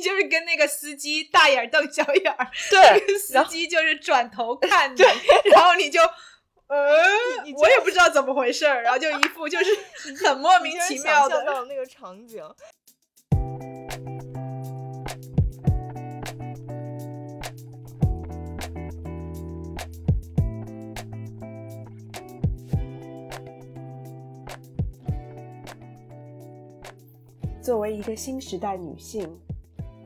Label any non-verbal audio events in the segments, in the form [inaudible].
就是跟那个司机大眼瞪小眼儿，对，司机就是转头看你，[laughs] 然后你就。呃，我也不知道怎么回事儿，然后就一副就是很莫名其妙的那个场景。作为一个新时代女性，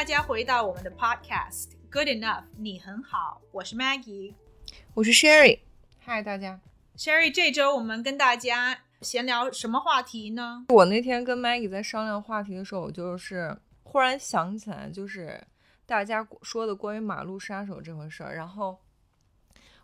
大家回到我们的 Podcast Good Enough，你很好，我是 Maggie，我是 Sherry，嗨大家，Sherry，这周我们跟大家闲聊什么话题呢？我那天跟 Maggie 在商量话题的时候，我就是忽然想起来，就是大家说的关于马路杀手这回事儿，然后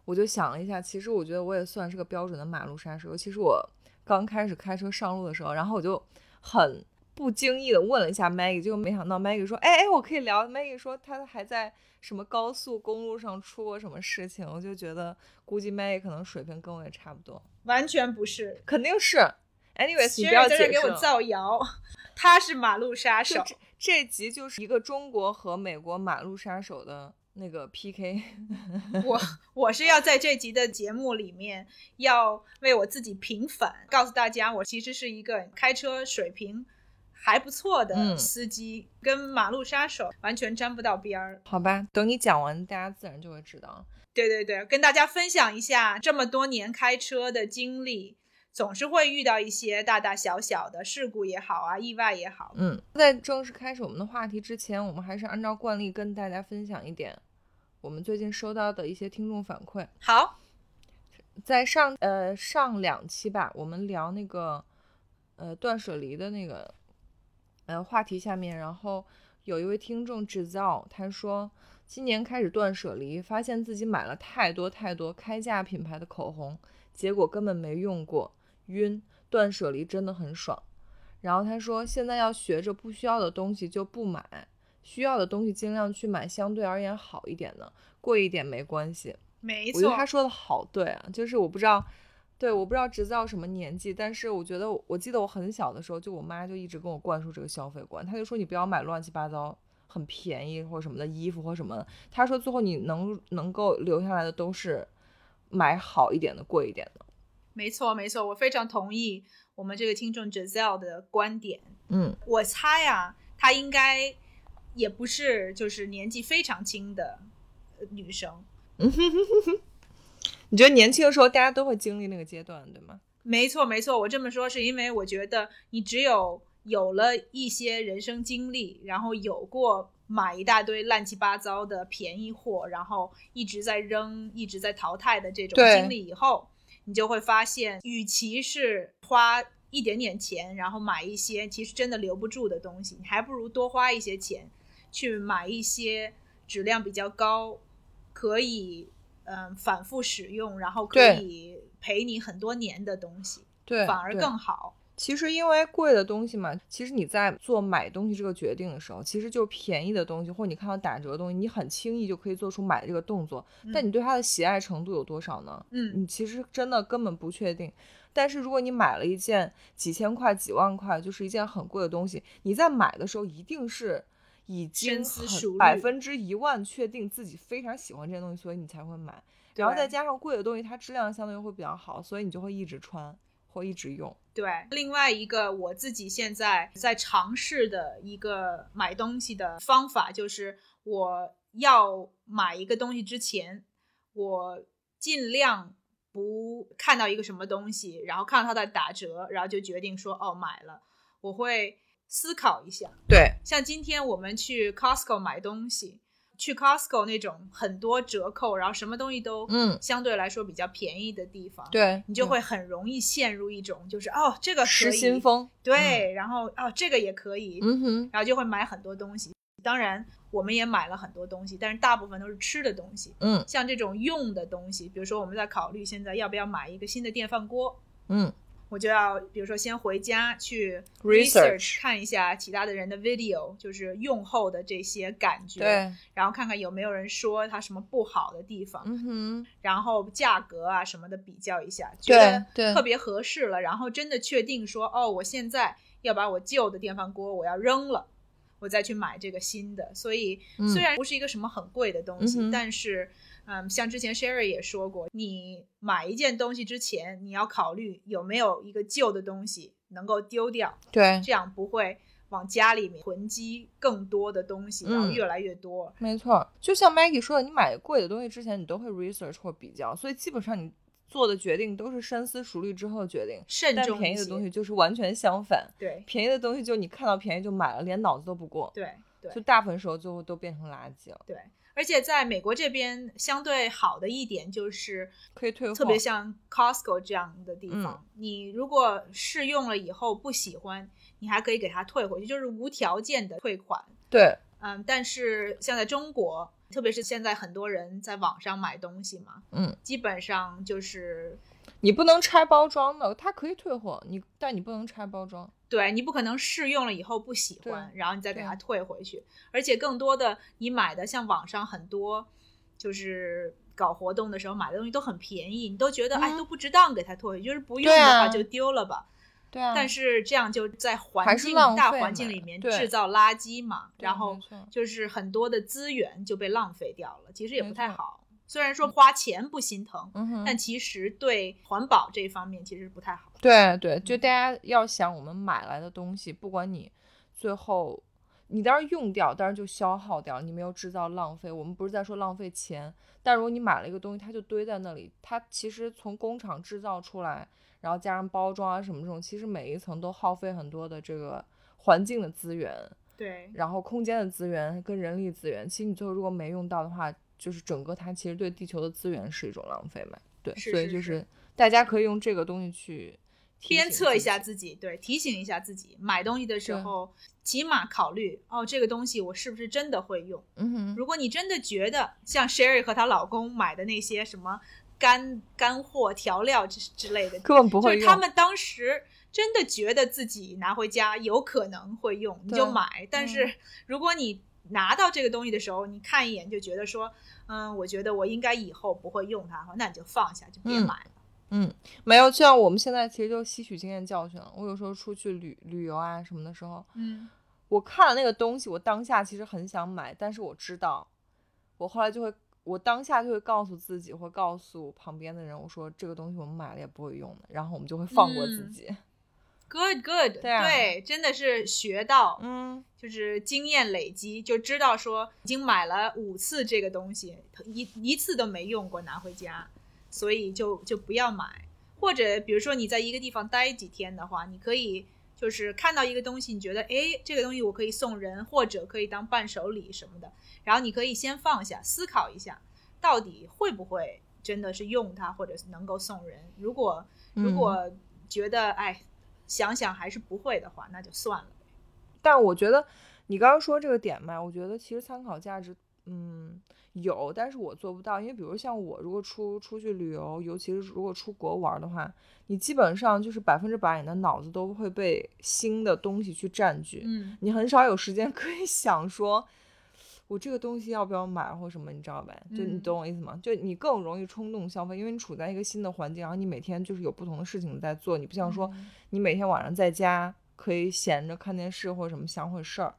我就想了一下，其实我觉得我也算是个标准的马路杀手，尤其是我刚开始开车上路的时候，然后我就很。不经意的问了一下 Maggie，结果没想到 Maggie 说：“哎哎，我可以聊。”Maggie 说她还在什么高速公路上出过什么事情，我就觉得估计 Maggie 可能水平跟我也差不多。完全不是，肯定是。Anyways，你不要在这给我造谣，他是马路杀手。这集就是一个中国和美国马路杀手的那个 PK。[laughs] 我我是要在这集的节目里面要为我自己平反，告诉大家我其实是一个开车水平。还不错的司机，跟马路杀手完全沾不到边儿。好吧，等你讲完，大家自然就会知道。对对对，跟大家分享一下这么多年开车的经历，总是会遇到一些大大小小的事故也好啊，意外也好。嗯，在正式开始我们的话题之前，我们还是按照惯例跟大家分享一点我们最近收到的一些听众反馈。好，在上呃上两期吧，我们聊那个呃断舍离的那个。呃，话题下面，然后有一位听众制造，他说今年开始断舍离，发现自己买了太多太多开价品牌的口红，结果根本没用过，晕。断舍离真的很爽。然后他说现在要学着不需要的东西就不买，需要的东西尽量去买相对而言好一点的，贵一点没关系。没错，我觉得他说的好对啊，就是我不知道。对，我不知道侄子到什么年纪，但是我觉得，我记得我很小的时候，就我妈就一直跟我灌输这个消费观，她就说你不要买乱七八糟、很便宜或者什么的衣服或什么。她说最后你能能够留下来的都是买好一点的、贵一点的。没错，没错，我非常同意我们这个听众 Giselle 的观点。嗯，我猜啊，她应该也不是就是年纪非常轻的女生。[laughs] 嗯哼哼哼哼。你觉得年轻的时候大家都会经历那个阶段，对吗？没错，没错。我这么说是因为我觉得你只有有了一些人生经历，然后有过买一大堆乱七八糟的便宜货，然后一直在扔、一直在淘汰的这种经历以后，你就会发现，与其是花一点点钱，然后买一些其实真的留不住的东西，你还不如多花一些钱去买一些质量比较高，可以。嗯，反复使用，然后可以陪你很多年的东西，对，反而更好。其实因为贵的东西嘛，其实你在做买东西这个决定的时候，其实就是便宜的东西，或者你看到打折的东西，你很轻易就可以做出买这个动作。但你对它的喜爱程度有多少呢？嗯，你其实真的根本不确定。但是如果你买了一件几千块、几万块，就是一件很贵的东西，你在买的时候一定是。已经百分之一万确定自己非常喜欢这些东西，所以你才会买。然后再加上贵的东西，它质量相对又会比较好，所以你就会一直穿或一直用。对，另外一个我自己现在在尝试的一个买东西的方法，就是我要买一个东西之前，我尽量不看到一个什么东西，然后看到它在打折，然后就决定说哦买了。我会。思考一下，对，像今天我们去 Costco 买东西，去 Costco 那种很多折扣，然后什么东西都嗯相对来说比较便宜的地方，对，你就会很容易陷入一种就是哦这个可失以心疯。对，然后哦这个也可以，嗯哼，然后就会买很多东西。当然，我们也买了很多东西，但是大部分都是吃的东西。嗯像这种用的东西，比如说我们在考虑现在要不要买一个新的电饭锅，嗯我就要比如说先回家去 Research 看一下其他的人的 video，就是用后的这些感觉，对，然后看看有没有人说它什么不好的地方，嗯哼，然后价格啊什么的比较一下，觉得特别合适了，然后真的确定说，哦，我现在要把我旧的电饭锅我要扔了，我再去买这个新的。所以嗯。虽然不是一个什么很贵的东西，嗯但是，嗯，像之前 Sherry 也说过，你买一件东西之前，你要考虑有没有一个旧的东西能够丢掉，对，这样不会往家里面囤积更多的东西，然后嗯越来越多。没错。就像 Maggie 说的，你买贵的东西之前，你都会 research 或比较，所以基本上你做的决定都是深思熟虑之后的决定。但慎重一些便宜的东西就是完全相反，对便宜的东西就你看到便宜就买了，连脑子都不过，对对就大部分时候最后都变成垃圾了，对，而且在美国这边相对好的一点就是，可以退货。特别像 Costco 这样的地方，你如果试用了以后不喜欢，你还可以给它退回去，就是无条件的退款。对，嗯，但是像在中国，特别是现在很多人在网上买东西嘛，嗯，基本上就是你不能拆包装的，它可以退货，你但你不能拆包装。对你不可能试用了以后不喜欢，然后你再给它退回去。而且更多的，你买的像网上很多，就是搞活动的时候买的东西都很便宜，你都觉得、哎嗯都不值当给它退回去，就是不用的话啊就丢了吧。对啊，但是这样就在环境大环境里面制造垃圾嘛，然后就是很多的资源就被浪费掉了，其实也不太好。虽然说花钱不心疼，嗯，但其实对环保这一方面其实不太好。对对，就大家要想，我们买来的东西，不管你最后你当然用掉，当然就消耗掉，你没有制造浪费。我们不是在说浪费钱，但如果你买了一个东西，它就堆在那里，它其实从工厂制造出来，然后加上包装啊什么这种，其实每一层都耗费很多的这个环境的资源，对，然后空间的资源跟人力资源。其实你最后如果没用到的话，就是整个它其实对地球的资源是一种浪费嘛。对，是是所以就是是大家可以用这个东西去鞭策一下自己，对，提醒一下自己，买东西的时候起码考虑哦，这个东西我是不是真的会用？嗯哼，如果你真的觉得像 Sherry 和她老公买的那些什么干干货、调料之之类的，根本不会用。就是他们当时真的觉得自己拿回家有可能会用，你就买。但是如果你拿到这个东西的时候，你看一眼就觉得说，嗯，我觉得我应该以后不会用它，那你就放下，就别嗯买了。嗯，没有，就像我们现在其实就吸取经验教训了。我有时候出去旅旅游啊什么的时候，嗯，我看了那个东西，我当下其实很想买，但是我知道，我后来就会，我当下就会告诉自己，或告诉旁边的人，我说这个东西我们买了也不会用的，然后我们就会放过自嗯己。[laughs] Good, good，对啊真的是学到，嗯，就是经验累积，就知道说已经买了五次这个东西，一一次都没用过拿回家，所以就就不要买。或者比如说你在一个地方待几天的话，你可以就是看到一个东西，你觉得诶这个东西我可以送人，或者可以当伴手礼什么的，然后你可以先放下，思考一下，到底会不会真的是用它，或者是能够送人。如果如嗯果觉得哎想想还是不会的话，那就算了。但我觉得你刚刚说这个点嘛，我觉得其实参考价值，嗯，有，但是我做不到，因为比如像我如果出出去旅游，尤其是如果出国玩的话，你基本上就是百分之百你的脑子都会被新的东西去占据，嗯，你很少有时间 [laughs] 可以想说。我这个东西要不要买或什么，你知道呗？就你嗯懂我意思吗？就你更容易冲动消费，因为你处在一个新的环境，然后你每天就是有不同的事情在做，你不像说嗯你每天晚上在家可以闲着看电视或者什么想会事儿，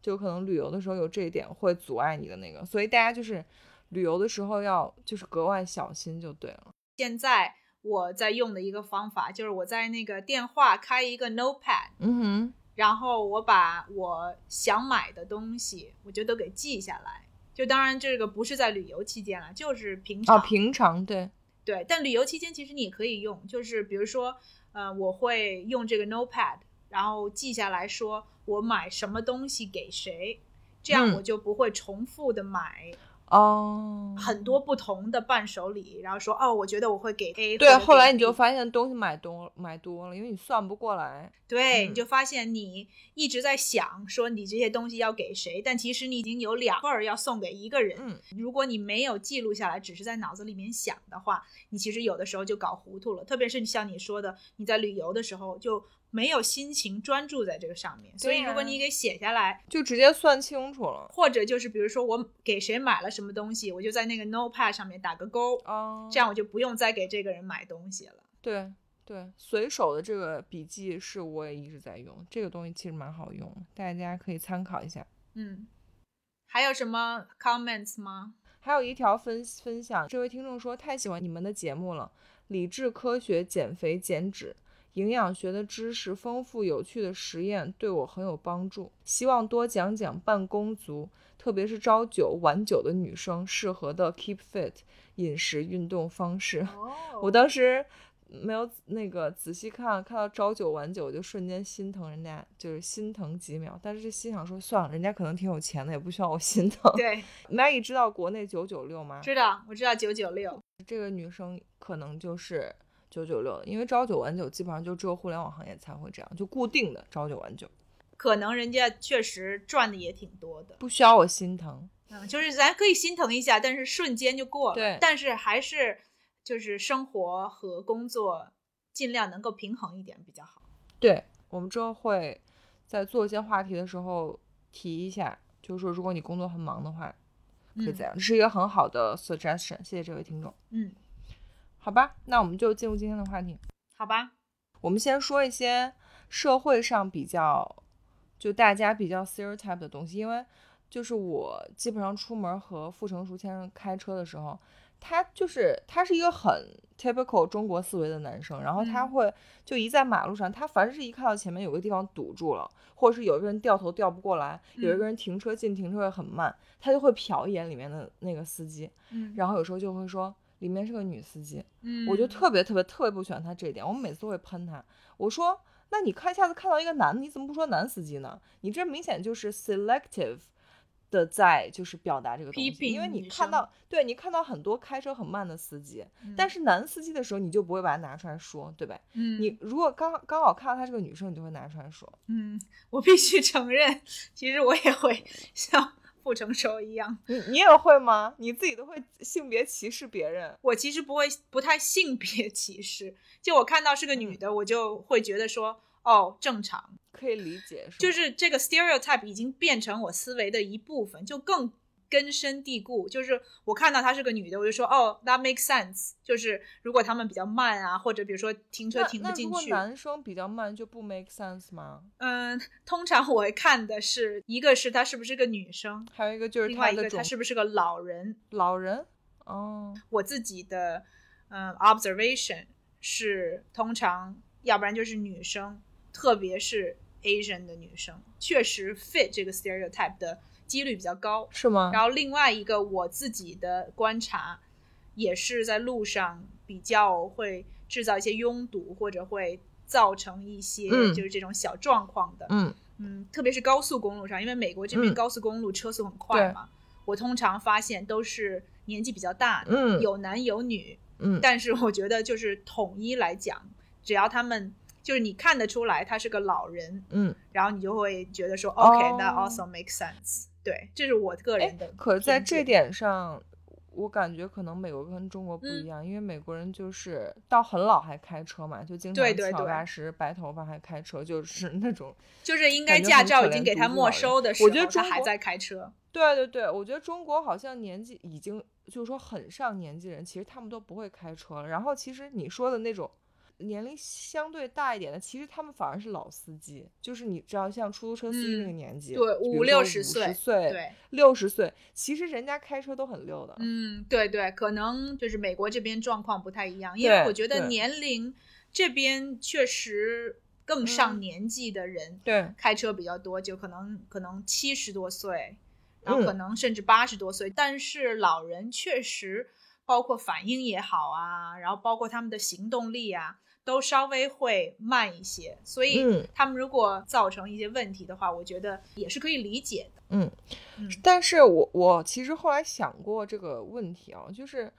就可能旅游的时候有这一点会阻碍你的那个，所以大家就是旅游的时候要就是格外小心就对了。现在我在用的一个方法就是我在那个电话开一个 Notepad，嗯哼，然后我把我想买的东西我就都给记下来。就当然这个不是在旅游期间了，就是平常。哦，平常对，对，但旅游期间其实你也可以用，就是比如说，呃，我会用这个 Notepad，然后记下来说我买什么东西给谁，这样嗯我就不会重复的买哦，很多不同的伴手礼，然后说哦，我觉得我会给 A，对，后来你就发现东西买多买多了，因为你算不过来。对，嗯你就发现你一直在想说你这些东西要给谁，但其实你已经有两份儿要送给一个人。嗯，如果你没有记录下来，只是在脑子里面想的话，你其实有的时候就搞糊涂了。特别是像你说的，你在旅游的时候就没有心情专注在这个上面。所以如果你给写下来，就直接算清楚了。或者就是比如说我给谁买了什么东西，我就在那个 Notepad 上面打个勾，哦，这样我就不用再给这个人买东西了。对对，随手的这个笔记是我也一直在用，这个东西其实蛮好用，大家可以参考一下。嗯，还有什么 comments 吗？还有一条分分享，这位听众说太喜欢你们的节目了，理智科学减肥减脂，营养学的知识丰富有趣的实验对我很有帮助，希望多讲讲办公族，特别是朝九晚九的女生适合的 keep fit 饮食运动方式。哦我当时没有那个仔细看，看到朝九晚九，我就瞬间心疼人家，就是心疼几秒。但是心想说，算了，人家可能挺有钱的，也不需要我心疼。对，[laughs] Maggie 知道国内九九六吗？知道，我知道九九六。这个女生可能就是九九六，因为朝九晚九基本上就只有互联网行业才会这样，就固定的朝九晚九，可能人家确实赚的也挺多的，不需要我心疼。嗯，就是咱可以心疼一下，但是瞬间就过了。对但是还是就是生活和工作尽量能够平衡一点比较好。对我们之后会在做一些话题的时候提一下，就是说如果你工作很忙的话，可以嗯这样，这是一个很好的 suggestion，谢谢这位听众。嗯，好吧，那我们就进入今天的话题。好吧，我们先说一些社会上比较，就大家比较 stereotype 的东西，因为就是我基本上出门和傅成熟先生开车的时候，他就是他是一个很 typical 中国思维的男生，然后他嗯。会就一在马路上，他凡是一看到前面有个地方堵住了，或者是有一个人掉头掉不过来，有一个嗯。人停车进停车位很慢，他就会瞟一眼里面的那个司机，嗯。然后有时候就会说里面是个女司机，嗯，我就特别特别特别不喜欢她这一点，我每次都会喷她。我说，那你看下次看到一个男的，你怎么不说男司机呢？你这明显就是 selective 的在就是表达这个东西，因为你看到对你看到很多开车很慢的司机，但是男司机的时候你就不会把它拿出来说，对吧？嗯，你如果刚刚好看到她是个女生，你就会拿出来说。嗯，我必须承认，其实我也会像不成熟一样，[laughs] 你你也会吗？你自己都会性别歧视别人？我其实不会不太性别歧视，就我看到是个女的，我就会觉得说，哦，正常，可以理解，是就是这个 stereotype 已经变成我思维的一部分，就更根深蒂固。就是我看到她是个女的，我就说，哦，that makes sense。就是如果他们比较慢啊，或者比如说停车停不那如果进去，男生比较慢就不 make sense 吗？嗯，通常我会看的是一个是她是不是个女生，还有一个就是另外一个她是不是个老人。老人哦，我自己的嗯 observation 是，通常要不然就是女生，特别是 Asian 的女生，确实 fit 这个 stereotype 的几率比较高。是吗？然后另外一个我自己的观察，也是在路上比较会制造一些拥堵，或者会造成一些嗯就是这种小状况的。嗯，嗯，特别是高速公路上，因为美国这边嗯高速公路车速很快嘛，我通常发现都是年纪比较大的，嗯有男有女，嗯但是我觉得就是统一来讲，只要他们就是你看得出来他是个老人，嗯，然后你就会觉得说、哦 OK，that also makes sense。对，这是我个哎人的，可是在这，点上，我感觉可能美国跟中国不嗯一样，因为美国人就是到很老还开车嘛，就经常翘对对对大师、白头发还开车，就是那种。[laughs] 就是应该驾照已经给他没收的时候，我觉得他还在开车。对对对，我觉得中国好像年纪已经就是说很上年纪人，其实他们都不会开车了。然后其实你说的那种年龄相对大一点的，其实他们反而是老司机，就是你知道像出租车司机那个嗯年纪，对五比如说六五十岁六十岁，其实人家开车都很溜的。嗯，对对，可能就是美国这边状况不太一样，因为我觉得年龄这边确实更上嗯年纪的人对，开车比较多，就可能可能七十多岁，然后可嗯能甚至八十多岁，但是老人确实包括反应也好啊，然后包括他们的行动力啊，都稍微会慢一些，所以嗯。他们如果造成一些问题的话，我觉得也是可以理解的。嗯。嗯，但是我我其实后来想过这个问题啊，就是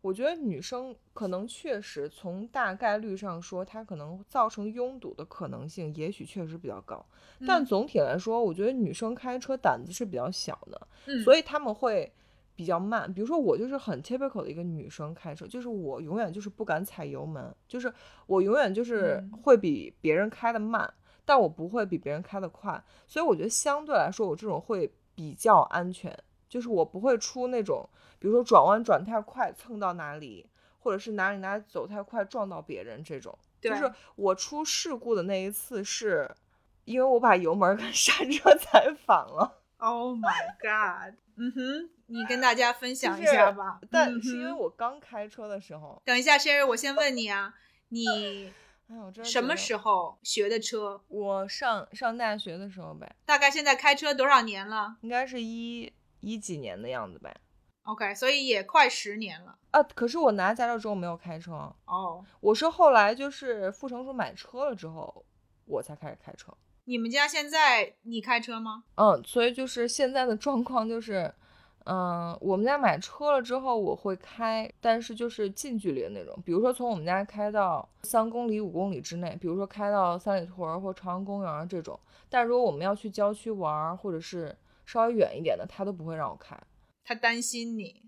我觉得女生可能确实从大概率上说，她可能造成拥堵的可能性，也许确实比较高。但嗯。总体来说，我觉得女生开车胆子是比较小的，嗯，所以他们会比较慢。比如说我就是很 typical 的一个女生开车，就是我永远就是不敢踩油门，就是我永远就是嗯会比别人开的慢，但我不会比别人开的快。所以我觉得相对来说，我这种会比较安全，就是我不会出那种，比如说转弯转太快蹭到哪里，或者是哪里哪里走太快撞到别人这种。就是我出事故的那一次是。因为我把油门跟 [laughs] 刹车踩反了，Oh my god！嗯哼，你跟大家分享一下吧。但是因为我刚开车的时候，等一下，Sherry，我先问你啊，你 [laughs] 什么时候学的车？我上上大学的时候呗，大概现在开车多少年了应该是一一几年的样子呗。？OK，所以也快十年了。啊，可是我拿驾照之后没有开车，哦，我是后来就是副成叔买车了之后，我才开始开车。你们家现在你开车吗？嗯，所以就是现在的状况就是，嗯，我们家买车了之后我会开，但是就是近距离的那种，比如说从我们家开到三公里、五公里之内，比如说开到三里屯儿或朝阳公园儿这种。但如果我们要去郊区玩儿，或者是稍微远一点的，他都不会让我开。他担心你，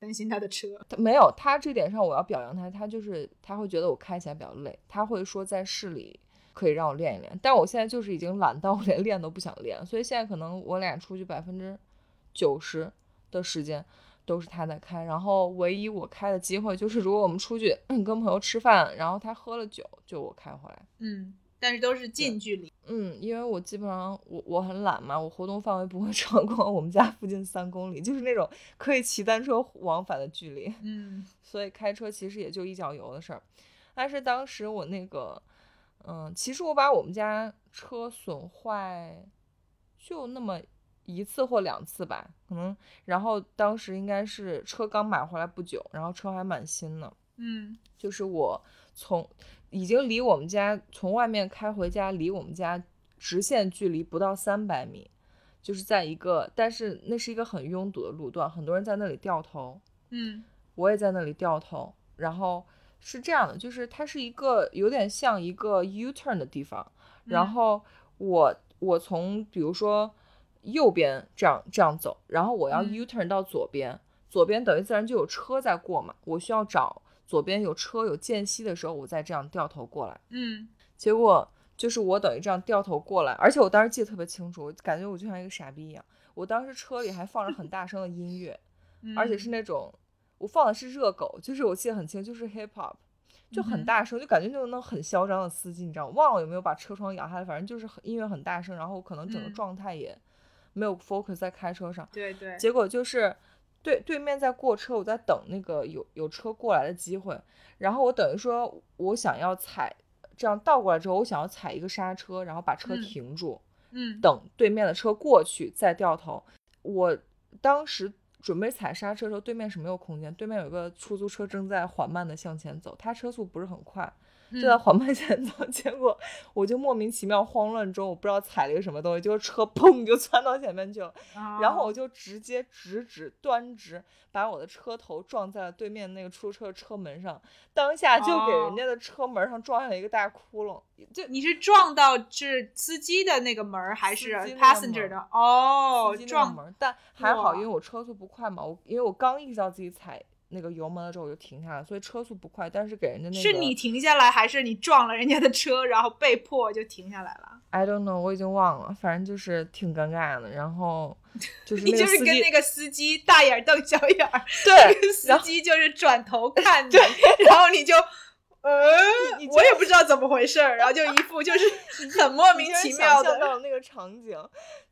担心他的车。他没有，他这点上我要表扬他，他就是他会觉得我开起来比较累，他会说在市里可以让我练一练，但我现在就是已经懒到我连练都不想练，所以现在可能我俩出去百分之九十的时间都是他在开，然后唯一我开的机会就是如果我们出去跟朋友吃饭，然后他喝了酒，就我开回来。嗯，但是都是近距离。嗯，因为我基本上我我很懒嘛，我活动范围不会 [laughs] 超过我们家附近三公里，就是那种可以骑单车往返的距离。嗯 [laughs] 所以开车其实也就一脚油的事儿。但是当时我那个，嗯，其实我把我们家车损坏就那么一次或两次吧，可能。然后当时应该是车刚买回来不久，然后车还蛮新的，嗯就是我从已经离我们家从外面开回家，离我们家直线距离不到三百米。就是在一个，但是那是一个很拥堵的路段，很多人在那里掉头，嗯我也在那里掉头，然后是这样的，就是它是一个有点像一个 U turn 的地方，然嗯后我我从比如说右边这样这样走，然后我要嗯 U turn 到左边，左边等于自然就有车在过嘛，我需要找左边有车有间隙的时候，我再这样掉头过来，嗯结果就是我等于这样掉头过来，而且我当时记得特别清楚，我感觉我就像一个傻逼一样，我当时车里还放着很大声的音乐。嗯，而且是那种我放的是热狗，就是我记得很清，就是 hip hop，就很大声，就感觉那种那种很嚣张的司机，你知道吗？忘了有没有把车窗摇下来，反正就是很音乐很大声，然后可能整个嗯状态也没有 focus 在开车上，对对，结果就是对对面在过车，我在等那个有有车过来的机会，然后我等于说我想要踩。这样倒过来之后，我想要踩一个刹车，然后把车嗯停住，嗯等对面的车过去再掉头。我当时准备踩刹车的时候，对面是没有空间，对面有一个出租车正在缓慢的向前走，他车速不是很快，就在嗯。缓慢前走。[laughs] 结果我就莫名其妙慌乱中，我不知道踩了一个什么东西，就是车砰就窜到前面去了，然后我哦就直接直直端直把我的车头撞在了对面那个出租车的车门上，当下就给人哦。家的车门上撞下了一个大窟窿，就你是撞到是司机的那个门儿还是 passenger 的？哦撞门儿，但还好，因为我车速不快嘛，我因为我刚意识到自己踩那个油门了之后我就停下来，所以车速不快，但是给人家那个是你停下来，还是你撞了人家的车，然后被迫就停下来了？I don't know，我已经忘了，反正就是挺尴尬的。然后 [laughs] 就是你就是跟那个司机大眼瞪小眼儿，[laughs] 对那个司机就是转头看你，[laughs] 然后你就。呃，你我也不知道怎么回事儿，然后就一副就是 [laughs] 很莫名其妙想象到的，了那个场景，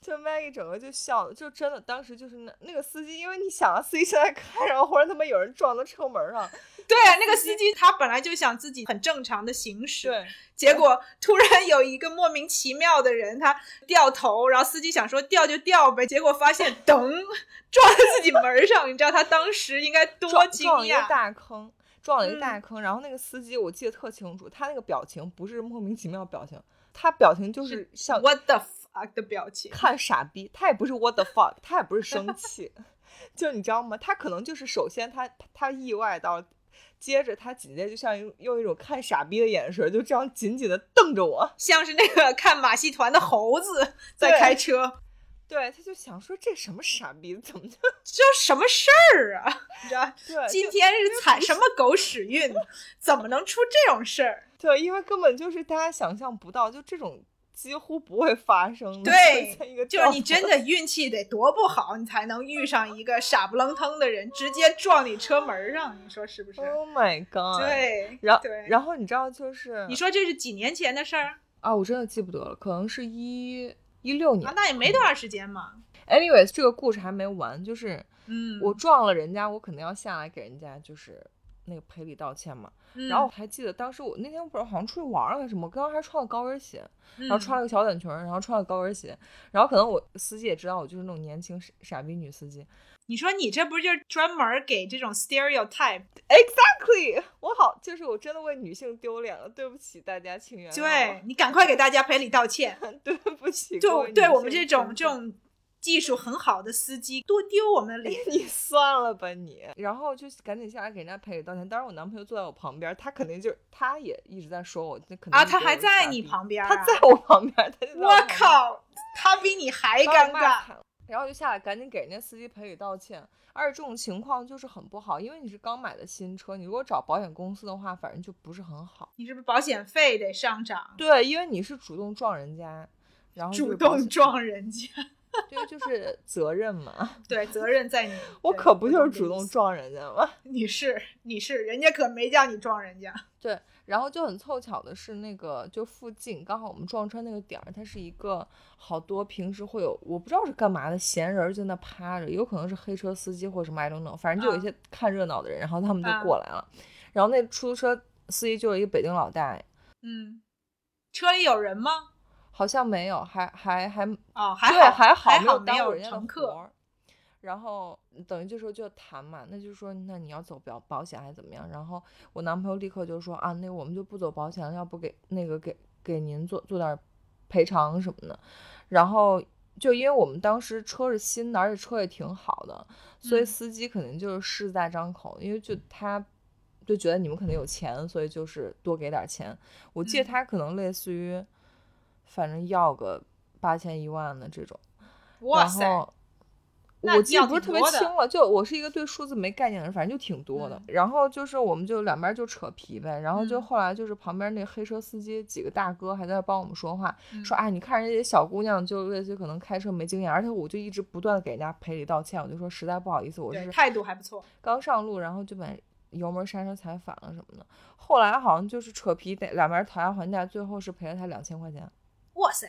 就 Maggie 整个就笑了，就真的当时就是那那个司机，因为你想啊，司机正在开，然后忽然他妈有人撞到车门上，[laughs] 对啊，那个司机他本来就想自己很正常的行驶，对，结果突然有一个莫名其妙的人，他掉头，然后司机想说掉就掉呗，结果发现噔撞在自己门上，你知道他当时应该多惊讶？大坑。撞了一个大嗯坑，然后那个司机我记得特清楚，他那个表情不是莫名其妙表情，他表情就是像 What the fuck 的表情，看傻逼，他也不是 what the fuck，他也不是生气，[laughs] 就你知道吗？他可能就是首先他他意外到，接着他紧接着就像用用一种看傻逼的眼神，就这样紧紧的瞪着我。像是那个看马戏团的猴子在开车，对，他就想说这什么傻逼，怎么就就什么事儿啊？[laughs] 你知道，对今天是踩什么狗屎运，怎么能出这种事儿？[laughs] 对，因为根本就是大家想象不到，就这种几乎不会发生的。对就是你真的运气得多不好，你才能遇上一个傻不愣登的人，直接撞你车门上，你说是不是？，Oh my god！，对，然后对，然后你知道就是你说这是几年前的事儿啊，我真的记不得了，可能是一一六年啊？。那也没多长时间嘛。Anyways，这个故事还没完，就是嗯，我撞了人家，我肯定要下来给人家就是那个赔礼道歉嘛。嗯，然后我还记得当时我那天不知道好像出去玩了还是什么，我刚刚还穿了高跟鞋，然后嗯穿了个小短裙，然后穿了高跟鞋，然后可能我司机也知道我就是那种年轻傻傻逼女司机。你说你这不是就是专门给这种 stereotype？Exactly，我好就是我真的为女性丢脸了，对不起大家，请原谅对你赶快给大家赔礼道歉。[laughs] 对不起，就对我们这种这种技术很好的司机，多丢我们脸。你算了吧你，然后就赶紧下来给人家赔礼道歉。当然我男朋友坐在我旁边，他肯定就他也一直在说我，那肯定啊，他还在你旁边、啊，他在我旁边，他就 [laughs] 在我靠，他比你还尴尬。然后就下来赶紧给人家司机赔礼道歉。而且这种情况就是很不好，因为你是刚买的新车，你如果找保险公司的话，反正就不是很好。你是不是保险费得上涨？对，因为你是主动撞人家，然后主动撞人家，对，就是责任嘛。[laughs] 对，责任在你。[laughs] 我可不就是主动撞人家吗？[laughs] 你是你是，人家可没叫你撞人家。对，然后就很凑巧的是，那个就附近刚好我们撞车那个点儿，它是一个好多平时会有我不知道是干嘛的闲人儿在那趴着，有可能是黑车司机或者什么 I don't know，反正就有一啊些看热闹的人，然后他们就啊过来了，然后那出租车司机就是一个北京老大爷，嗯，车里有人吗？好像没有，还还还哦，还好，还好没还好没有耽误人家的乘客。然后等于这时候就谈嘛，那就说那你要走保保险还是怎么样？然后我男朋友立刻就说啊，那我们就不走保险了，要不给那个给给您做做点儿赔偿什么的。然后就因为我们当时车是新的，而且车也挺好的，所以嗯司机肯定就是势在张口，因为就他就觉得你们肯定有钱，所以就是多给点儿钱。我记得嗯他可能类似于，反正要个八千一万的这种。然哇塞，后我记得不是特别清了，就我是一个对数字没概念的人，反正就挺多的。嗯然后就是我们就两边就扯皮呗，然后就嗯后来就是旁边那个黑车司机几个大哥还在那帮我们说话，嗯说哎，你看人家小姑娘就类似于可能开车没经验，而且我就一直不断的给人家赔礼道歉，我就说实在不好意思，我是态度还不错。刚上路，然后就把油门刹车踩反了什么的。后来好像就是扯皮，得两边讨价还价，最后是赔了他两千块钱。哇塞，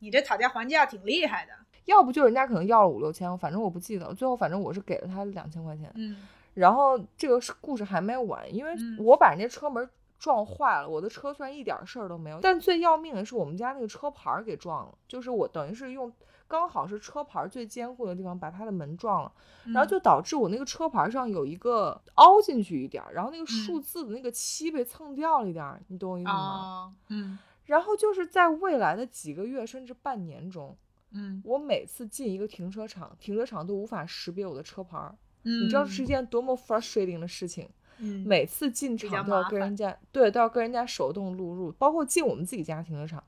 你这讨价还价挺厉害的。要不就人家可能要了五六千，反正我不记得了。最后反正我是给了他两千块钱。嗯然后这个故事还没完，因为嗯我把人家车门撞坏了，我的车虽然一点事儿都没有，但最要命的是我们家那个车牌儿给撞了，就是我等于是用刚好是车牌儿最坚固的地方把他的门撞了，然后嗯就导致我那个车牌上有一个凹进去一点儿，然后那个数嗯字的那个七被蹭掉了一点儿，你懂我意思吗？哦，嗯然后就是在未来的几个月甚至半年中，嗯我每次进一个停车场，停车场都无法识别我的车牌儿，嗯，你知道这是一件多么 frustrating 的事情。嗯每次进场都要跟人家对，都要跟人家手动录入，包括进我们自己家停车场，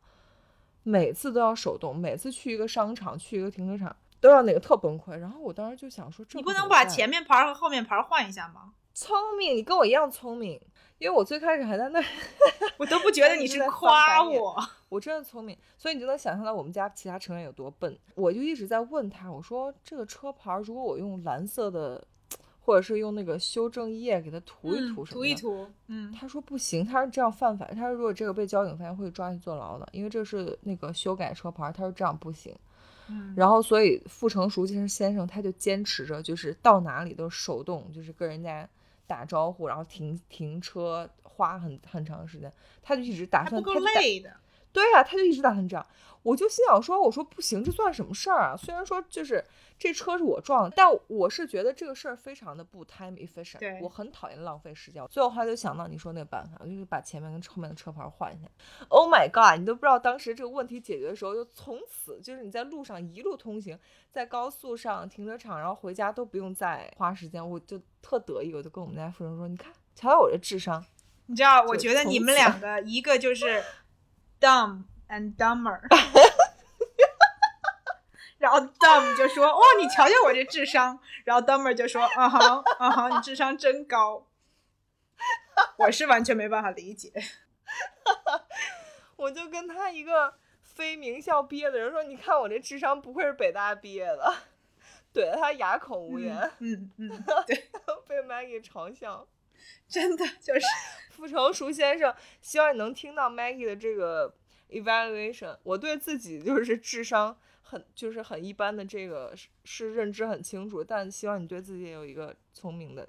每次都要手动，每次去一个商场、去一个停车场都要那个特崩溃。然后我当时就想说，这你不能把前面牌儿和后面牌儿换一下吗？聪明，你跟我一样聪明，因为我最开始还在那，我都不觉得 [laughs] 你是夸我。我真的聪明，所以你就能想象到我们家其他成员有多笨。我就一直在问他，我说这个车牌儿如果我用蓝色的，或者是用那个修正液给它涂一嗯涂什么的，涂一涂，嗯他说不行，他说这样犯法。他说如果这个被交警发现会抓去坐牢的，因为这是那个修改车牌。他说这样不行。嗯，然后所以傅成熟先生先生他就坚持着，就是到哪里都手动，就是跟人家打招呼，然后停停车花很很长时间。他就一直打算，他不够累的。对呀、他就一直打算这样。我就心想说，我说不行，这算什么事儿啊？虽然说就是这车是我撞的，但我是觉得这个事儿非常的不 time efficient，对我很讨厌浪费时间。最后后来就想到你说那个办法，我就是把前面跟后面的车牌换一下。Oh my god！你都不知道当时这个问题解决的时候，就从此就是你在路上一路通行，在高速上、停车场，然后回家都不用再花时间，我就特得意，我就跟我们家夫人说：“你看，瞧瞧我这智商。”你知道，我觉得你们两个一个就是 dumb and dumber，[laughs] 然后 dumb 就说：“哦，你瞧瞧我这智商。”然后 dumber 就说：“啊哈啊哈，你智商真高。”我是完全没办法理解。[laughs] 我就跟他一个非名校毕业的人说：“你看我这智商不愧是北大毕业的。”怼得他哑口无言，嗯嗯，[laughs] 对，被 Maggie 嘲笑。真的就是 [laughs] 傅成熟先生，希望你能听到 Maggie 的这个 evaluation。我对自己就是智商很就是很一般的这个是是认知很清楚，但希望你对自己也有一个聪明的、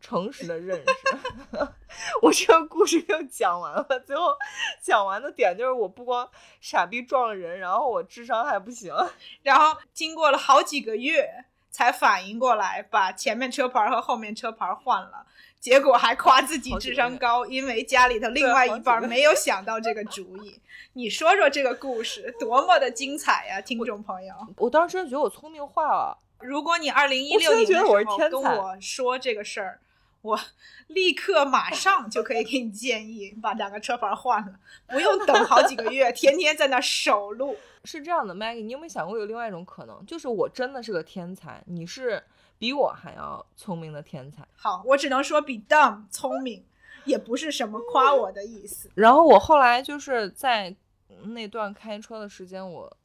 诚实的认识。[laughs] [laughs] 我这个故事就讲完了，最后讲完的点就是我不光傻逼撞了人，然后我智商还不行。然后经过了好几个月才反应过来，把前面车牌和后面车牌换了。结果还夸自己智商高，因为家里头另外一半没有想到这个主意。[laughs] 你说说这个故事 [laughs] 多么的精彩呀，听众朋友！我当时真的觉得我聪明坏了。如果你二零一六年的时候跟我说这个事儿，我立刻马上就可以给你建议把两个车牌换了，不用等好几个月，天天在那守路。是这样的，Maggie，你有没有想过有另外一种可能，就是我真的是个天才，你是比我还要聪明的天才。好，我只能说比 dumb 聪明，也不是什么夸我的意思。然后我后来就是在那段开车的时间，我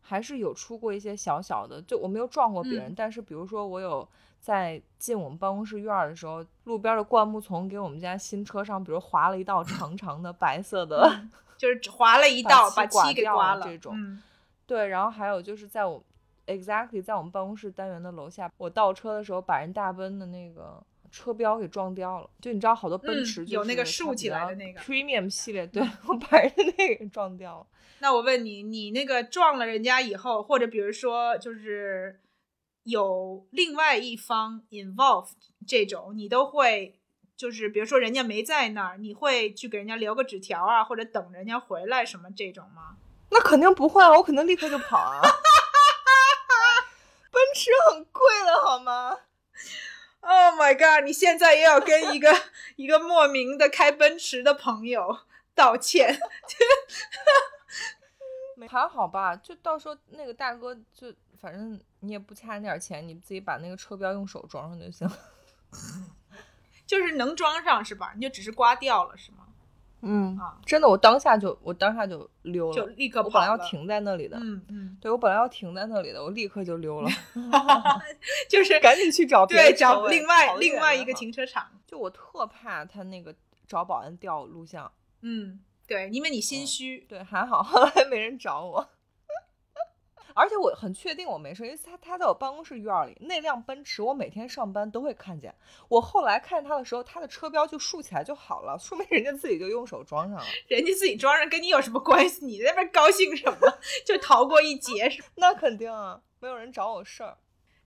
还是有出过一些小小的，就我没有撞过别人，嗯但是比如说我有在进我们办公室院儿的时候，路边的灌木丛给我们家新车上，比如划了一道长 [laughs] 长的白色的。就是只划了一道，把漆给刮了。这种嗯，对，然后还有就是在我 exactly 在我们办公室单元的楼下，我倒车的时候把人大奔的那个车标给撞掉了。就你知道，好多奔嗯驰、有那个竖起来的那个 premium 系列，对 [laughs] 我把人家那个给撞掉了。那我问你，你那个撞了人家以后，或者比如说就是有另外一方 involved 这种，你都会就是比如说人家没在那儿，你会去给人家留个纸条啊，或者等人家回来什么这种吗？那肯定不会啊，我肯定立刻就跑啊。奔驰很贵的好吗？Oh my god！你现在也要跟一个 [laughs] 一个莫名的开奔驰的朋友道歉。[laughs] 没还好吧，就到时候那个大哥就反正你也不差那点钱，你自己把那个车标用手装上就行。[laughs] 就是能装上是吧？你就只是刮掉了是吗？嗯啊，真的，我当下就我当下就溜了，就立刻我本来要停在那里的，嗯嗯，对我本来要停在那里的，我立刻就溜了 [laughs] [laughs] 就是赶紧去找对找另外另外一个停车场。就我特怕他那个找保安调录像，嗯，对，因为你心虚。对，还好后来没人找我。[laughs] 而且我很确定我没事，因为他他在我办公室院儿里，那辆奔驰我每天上班都会看见。我后来看见他的时候，他的车标就竖起来就好了，说明人家自己就用手装上了。[laughs] 人家自己装上跟你有什么关系？你在那边高兴什么？[laughs] 就逃过一劫是？那肯定啊，没有人找我事儿。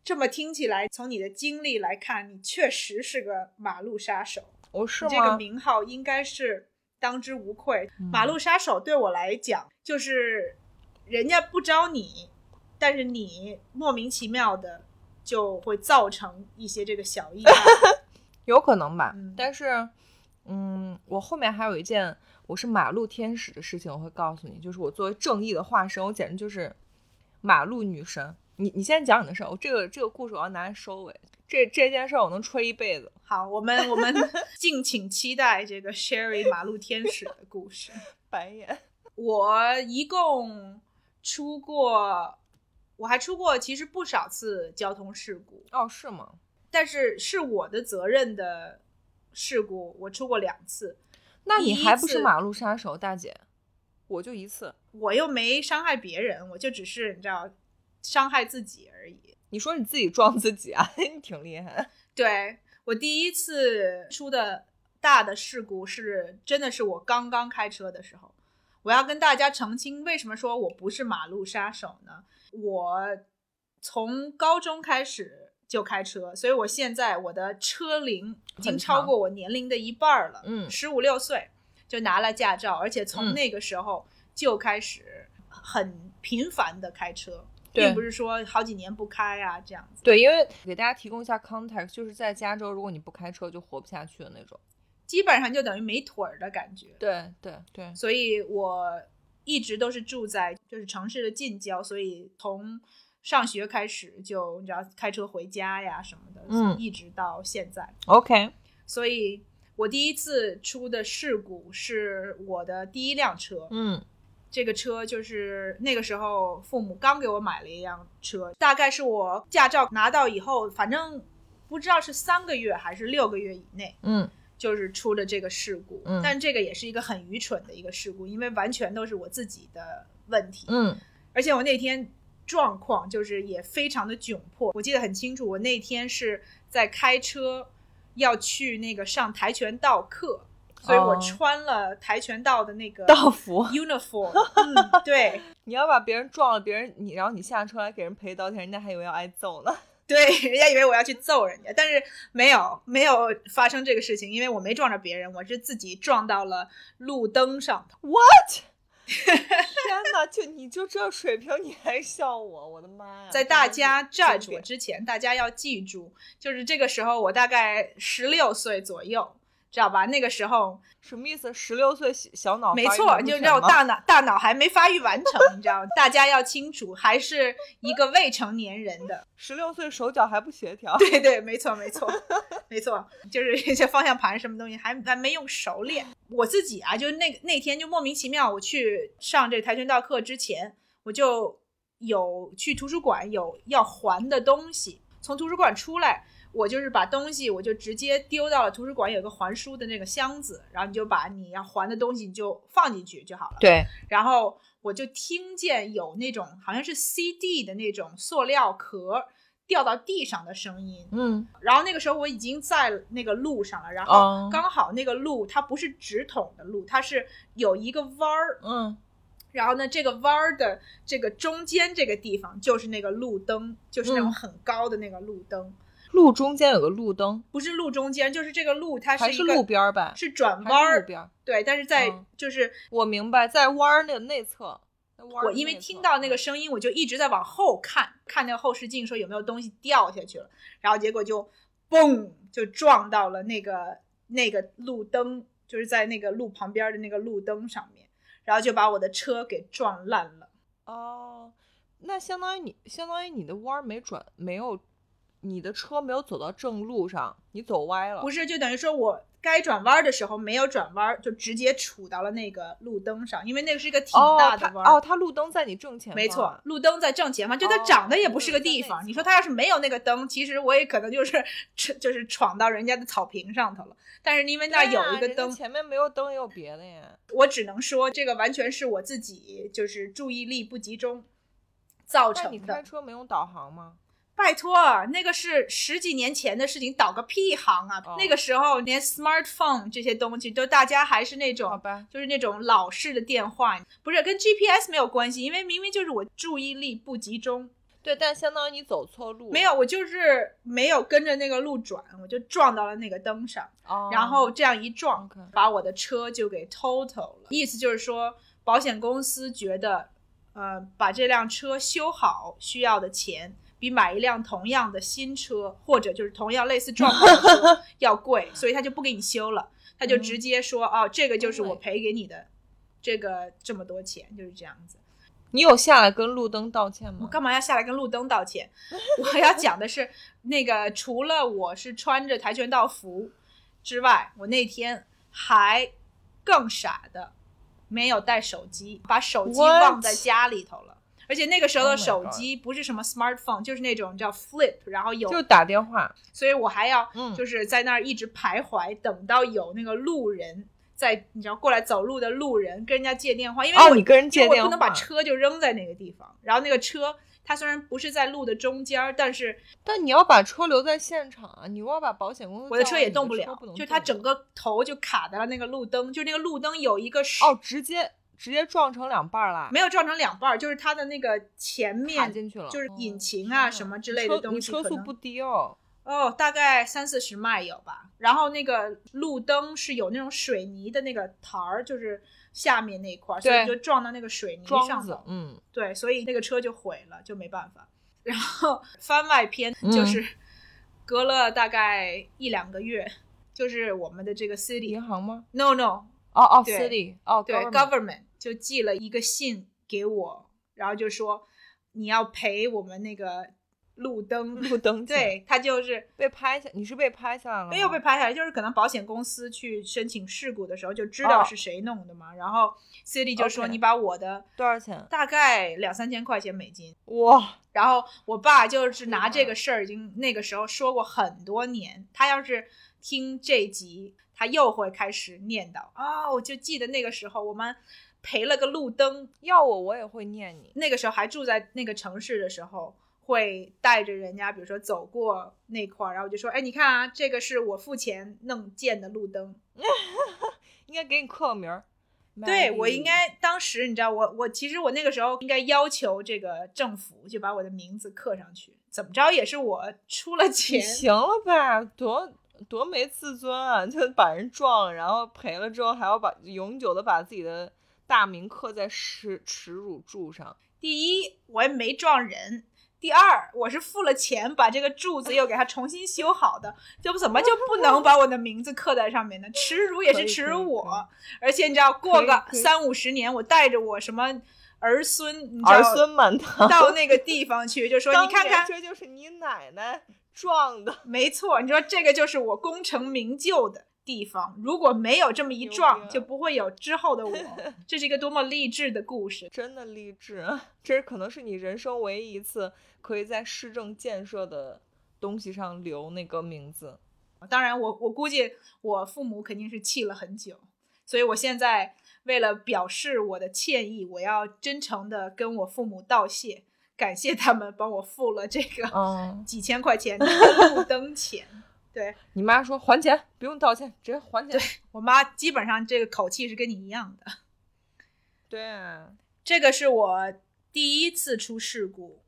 这么听起来，从你的经历来看，你确实是个马路杀手。我是吗？这个名号应该是当之无愧。嗯马路杀手对我来讲，就是人家不招你，但是你莫名其妙的就会造成一些这个小意外。[laughs] 有可能吧，嗯但是，嗯，我后面还有一件我是马路天使的事情，我会告诉你，就是我作为正义的化身，我简直就是马路女神。你你先讲你的事儿，我这个这个故事我要拿来收尾。这这件事儿我能吹一辈子。好，我们我们 [laughs] 敬请期待这个 Sherry 马路天使的故事。[laughs] 白眼。我一共出过，我还出过其实不少次交通事故，哦，是吗？但是是我的责任的事故，我出过两次，那你还不是马路杀手，大姐？我就一次。我又没伤害别人，我就只是你知道伤害自己而已。你说你自己撞自己啊？[laughs] 你挺厉害。对我第一次出的大的事故是真的是我刚刚开车的时候，我我要跟大家澄清，为什么说我不是马路杀手呢？我从高中开始就开车，所以我现在我的车龄已经超过我年龄的一半儿了。嗯十五六岁就拿了驾照，而且从嗯那个时候就开始很频繁的开车，对并不是说好几年不开啊这样子。对，因为给大家提供一下 context，就是在加州，如果你不开车就活不下去的那种。基本上就等于没腿儿的感觉。对对对，所以我一直都是住在就是城市的近郊，所以从上学开始就你知道开车回家呀什么的，嗯一直到现在。OK，所以我第一次出的事故是我的第一辆车，嗯这个车就是那个时候父母刚给我买了一辆车，大概是我驾照拿到以后，反正不知道是三个月还是六个月以内，嗯就是出了这个事故。嗯但这个也是一个很愚蠢的一个事故，因为完全都是我自己的问题。嗯而且我那天状况就是也非常的窘迫，我记得很清楚，我那天是在开车要去那个上跆拳道课，所以我哦穿了跆拳道的那个道服 [laughs] uniform，[laughs] 嗯，对。你要把别人撞了，别人你然后你下车来给人赔道歉，人家还以为要挨揍呢。对，人家以为我要去揍人家，但是没有没有发生这个事情，因为我没撞着别人，我是自己撞到了路灯上头。What？[laughs] 天哪！就你就这水平，你还笑我？我的妈呀！在大家 judge 我之前，大家要记住，就是这个时候我大概十六岁左右，知道吧？那个时候什么意思？十六岁小小脑没错，就让我吗大脑大脑还没发育完成，你知道？大家要清楚，还是一个未成年人的。十六岁手脚还不协调。对对，没错没错没错，就是一些方向盘什么东西还还没用熟练。我自己啊，就那那天就莫名其妙，我去上这跆拳道课之前，我就有去图书馆有要还的东西，从图书馆出来。我就是把东西，我就直接丢到了图书馆有个还书的那个箱子，然后你就把你要还的东西你就放进去就好了。对，然后我就听见有那种好像是 CD 的那种塑料壳掉到地上的声音，嗯。然后那个时候我已经在那个路上了，然哦后刚好那个路它不是直筒的路，它是有一个弯儿，嗯。然后呢这个弯儿的这个中间这个地方就是那个路灯，就是那种嗯很高的那个路灯，路中间有个路灯，不是路中间，就是这个路它还是一个路边儿吧？是转弯儿，路边儿？对，但是在嗯就是我明白，在弯儿那个内侧。我因为听到那个嗯声音，我就一直在往后看，看那个后视镜，说有没有东西掉下去了。然后结果就嘣，就撞到了那个那个路灯，就是在那个路旁边的那个路灯上面，然后就把我的车给撞烂了。哦，那相当于你相当于你的弯儿没转，没有你的车没有走到正路上，你走歪了。不是，就等于说我该转弯的时候没有转弯，就直接杵到了那个路灯上，因为那个是一个挺大的弯儿。哦，它路灯在你正前方。没错，路灯在正前方，就它哦长得也不是个地方。你说它要是没有那个灯，其实我也可能就是 [laughs] 就是闯到人家的草坪上头了。但是因为那有一个灯，前面没有灯，也有别的呀。我只能说这个完全是我自己就是注意力不集中造成的。开车没用导航吗？拜托，那个是十几年前的事情，导个屁行啊！哦那个时候连 smartphone 这些东西都大家还是那种好吧，就是那种老式的电话，不是跟 GPS 没有关系，因为明明就是我注意力不集中。对，但相当于你走错路。没有，我就是没有跟着那个路转，我就撞到了那个灯上，哦，然后这样一撞把我的车就给 total 了。意思就是说，保险公司觉得，呃，把这辆车修好需要的钱比买一辆同样的新车或者就是同样类似状况的车 [laughs] 要贵，所以他就不给你修了，他就直接说，哦，这个就是我赔给你的这个这么多钱，就是这样子。你有下来跟路灯道歉吗？我干嘛要下来跟路灯道歉？我要讲的是，那个除了我是穿着跆拳道服之外，我那天还更傻的没有带手机，把手机忘在家里头了。而且那个时候的 Oh 手机不是什么 smartphone，就是那种叫 flip，然后有就打电话。所以我还要嗯就是在那儿一直徘徊，等到有那个路人在，你知道过来走路的路人跟人家借电话，因为我哦你跟人借电话我不能把车就扔在那个地方，然后那个车它虽然不是在路的中间儿，但是但你要把车留在现场啊！你要把保险公司我的车也动不了就它整个头就卡在了那个路灯，就那个路灯有一个是哦，直接直接撞成两半儿了，没有撞成两半儿，就是它的那个前面进去了，就是哦引擎啊什么之类的车东你车速不低哦。哦，大概三四十迈有吧。然后那个路灯是有那种水泥的那个台儿，就是下面那一块儿，所以就撞到那个水泥上了，。嗯，对，所以那个车就毁了，就没办法。然后 [laughs] 番外篇嗯就是 [laughs] 隔了大概一两个月，就是我们的这个 city 银行吗？no no 哦哦对，city，哦对 government 就寄了一个信给我，然后就说你要赔我们那个路灯，路灯 [laughs] 对他就是被拍下，你是被拍下来了吗？没有被拍下来，就是可能保险公司去申请事故的时候就知道哦是谁弄的嘛。然后 City 就说你把我的多少钱？大概两三千块钱美金，哇，然后我爸就是拿这个事儿已经那个时候说过很多年，他要是听这集，他又会开始念叨啊、我就记得那个时候我们赔了个路灯，要我我也会念你。那个时候还住在那个城市的时候，会带着人家，比如说走过那块儿，然后我就说，哎，你看啊，这个是我付钱弄建的路灯。[laughs] 应该给你刻个名儿。对我应该当时你知道，我我其实我那个时候应该要求这个政府就把我的名字刻上去，怎么着也是我出了钱。行了吧？多多没自尊啊！就把人撞了，然后赔了之后还要把永久的把自己的大名刻在耻耻辱柱上。第一，我也没撞人；第二，我是付了钱把这个柱子又给它重新修好的，就不怎么就不能把我的名字刻在上面呢？耻辱也是耻辱我，而且你知道，过个三五十年，我带着我什么儿孙，你知道儿孙满堂，到那个地方去，就说你看看，这就是你奶奶撞的。没错，你说这个就是我功成名就的地方。如果没有这么一撞，就不会有之后的我。[laughs] 这是一个多么励志的故事！真的励志，啊这可能是你人生唯一一次可以在市政建设的东西上留那个名字。当然我，我估计我父母肯定是气了很久，所以我现在为了表示我的歉意，我要真诚的跟我父母道谢，感谢他们帮我付了这个嗯，几千块钱的路灯钱。对你妈说还钱，不用道歉，直接还钱。对我妈基本上这个口气是跟你一样的。对啊，这个是我第一次出事故，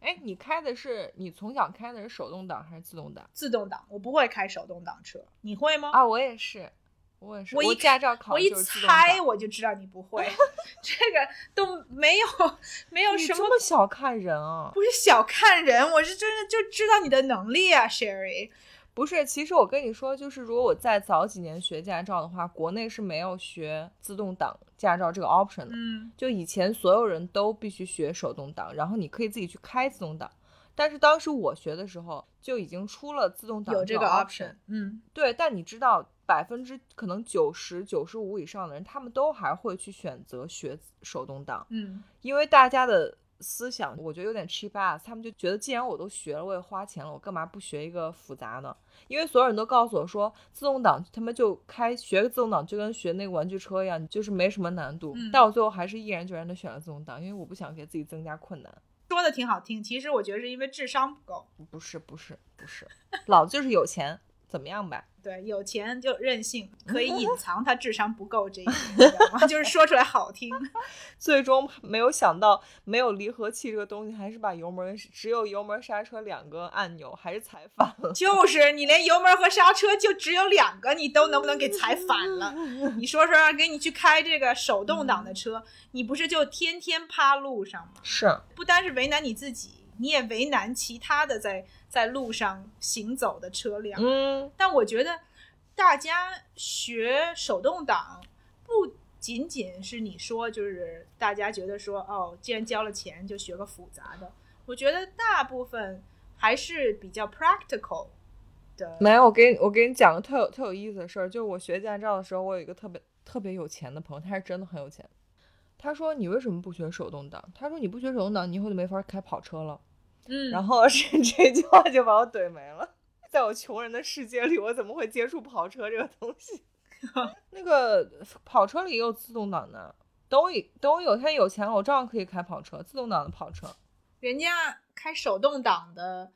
哎，你开的是你从小开的是手动挡还是自动挡自动挡，我不会开手动挡车，你会吗？啊？我也是，我也是，我一驾照考我一猜。我就知道你不会，[laughs] 这个都没有没有什么这么小看人啊？不是小看人，我是真的就知道你的能力啊，Sherry。不是，其实我跟你说，就是如果我再早几年学驾照的话，国内是没有学自动挡驾照这个 option 的。嗯就以前所有人都必须学手动挡，然后你可以自己去开自动挡。但是当时我学的时候就已经出了自动挡有这个 option。嗯，对，但你知道百分之可能九十九十五以上的人，他们都还会去选择学手动挡，嗯因为大家的思想我觉得有点 cheap ass，他们就觉得既然我都学了，我也花钱了，我干嘛不学一个复杂呢？因为所有人都告诉我说，自动挡他们就开学个自动挡就跟学那个玩具车一样，就是没什么难度。嗯但我最后还是毅然决然的选了自动挡，因为我不想给自己增加困难。说的挺好听，其实我觉得是因为智商不够。不是不是不是，老子就是有钱，怎么样吧？对，有钱就任性，可以 [laughs] 隐藏他智商不够这一点，你知道吗？[laughs] 就是说出来好听。[laughs] 最终没有想到，没有离合器这个东西，还是把油门只有油门刹车两个按钮，还是踩反了。就是你连油门和刹车就只有两个，你都能不能给踩反了？你说说，让给你去开这个手动挡的车，你不是就天天趴路上吗？是，不单是为难你自己，你也为难其他的在在路上行走的车辆。嗯，但我觉得大家学手动挡不仅仅是你说，就是大家觉得说，哦，既然交了钱就学个复杂的。我觉得大部分还是比较 practical 的。没有，我给你我给你讲个特有特有意思的事儿，就是我学驾照的时候，我有一个特别特别有钱的朋友，他是真的很有钱。他说：“你为什么不学手动挡？”他说：“你不学手动挡，你以后就没法开跑车了。”嗯，然后是这句话就把我怼没了。在我穷人的世界里，我怎么会接触跑车这个东西？[laughs] 那个跑车里也有自动挡的，等我等我有。天有钱了，我照样可以开跑车，自动挡的跑车。人家开手动挡的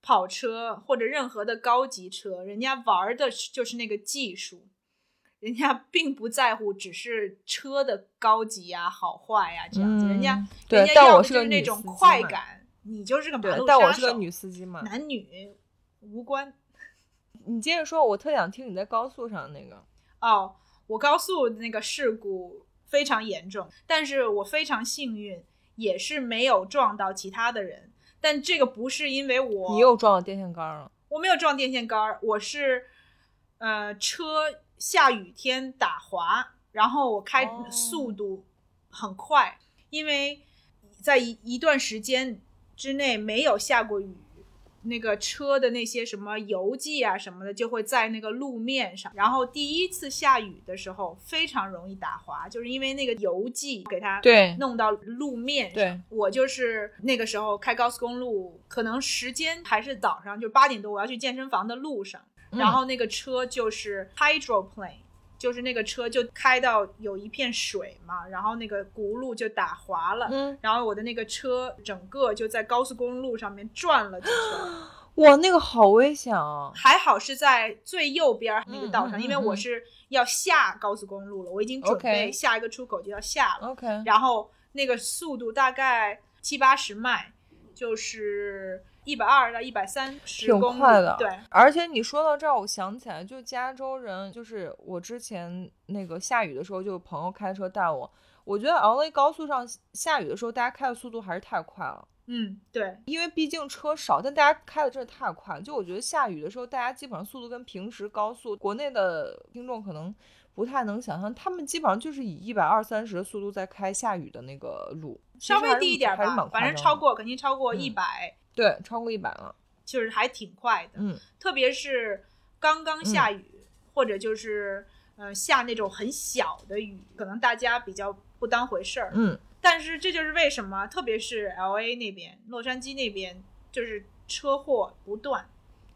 跑车或者任何的高级车，人家玩的是就是那个技术，人家并不在乎只是车的高级呀、好坏呀这样子，人家人家要的是就是那种快感，你就是个马对路，杀手但我是个女司机嘛。男女无关。[laughs] 你接着说，我特想听你在高速上那个。哦，我高速那个事故非常严重，但是我非常幸运，也是没有撞到其他的人。但这个不是因为我你又撞到电线杆了。我没有撞电线杆儿，我是呃车下雨天打滑，然后我开哦速度很快，因为在一一段时间之内没有下过雨。那个车的那些什么油迹啊什么的，就会在那个路面上。然后第一次下雨的时候，非常容易打滑，就是因为那个油迹给它对弄到路面上。对，我就是那个时候开高速公路，可能时间还是早上，就八点多，我要去健身房的路上，嗯然后那个车就是 hydroplane，就是那个车就开到有一片水嘛，然后那个轱辘就打滑了，嗯，然后我的那个车整个就在高速公路上面转了几圈。哇，那个好危险啊！还好是在最右边那个道上，嗯嗯因为我嗯是要下高速公路了，我已经准备下一个出口就要下了。OK，然后那个速度大概七八十迈，就是一百二到一百三十挺公里。快的。对，而且你说到这儿，我想起来，就加州人，就是我之前那个下雨的时候，就朋友开车带我。我觉得 LA 高速上下雨的时候，大家开的速度还是太快了，嗯，对，因为毕竟车少，但大家开的真的太快了。就我觉得下雨的时候，大家基本上速度跟平时高速，国内的听众可能不太能想象，他们基本上就是以一百二三十的速度在开下雨的那个路，稍微低一点吧，反正超过肯定超过嗯一百、对超过一百了。就是还挺快的。嗯特别是刚刚下雨，或者就是呃下那种很小的雨，可能大家比较不当回事儿。嗯，但是这就是为什么，特别是 L A 那边、洛杉矶那边，就是车祸不断，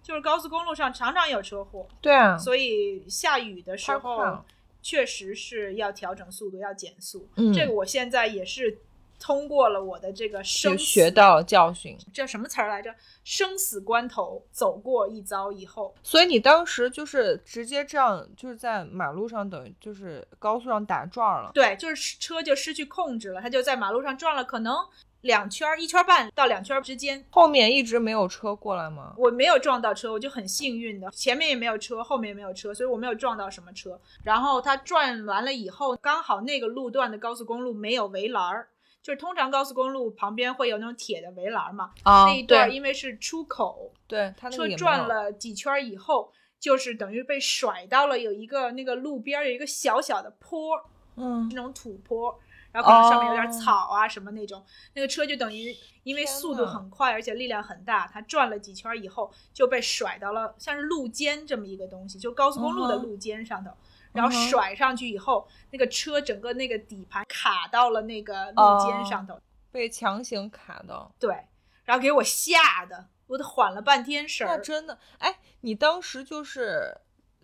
就是高速公路上常常有车祸，对啊，所以下雨的时候确实是要调整速度，要减速。嗯这个我现在也是通过了我的这个生学到了教训。这什么词儿来着？生死关头走过一遭以后，所以你当时就是直接这样，就是在马路上等于就是高速上打转了。对，就是车就失去控制了，他就在马路上转了，可能两圈儿、一圈儿半到两圈儿之间。后面一直没有车过来吗？我没有撞到车，我就很幸运的，前面也没有车，后面也没有车，所以我没有撞到什么车。然后他转完了以后，刚好那个路段的高速公路没有围栏儿，就是通常高速公路旁边会有那种铁的围栏儿嘛，啊那一段儿因为是出口，对，他那个车。转了几圈儿以后，就是等于被甩到了有一个那个路边儿有一个小小的坡儿，嗯，那种土坡，然后可能上面有点哦草啊什么那种，那个车就等于因为速度很快，而且力量很大，它转了几圈以后就被甩到了像是路肩这么一个东西，就高速公路的路肩上头。然后甩上去以后，那个车整个那个底盘卡到了那个路哦肩上头，被强行卡到。对，然后给我吓的，我都缓了半天神儿。那真的，哎，你当时就是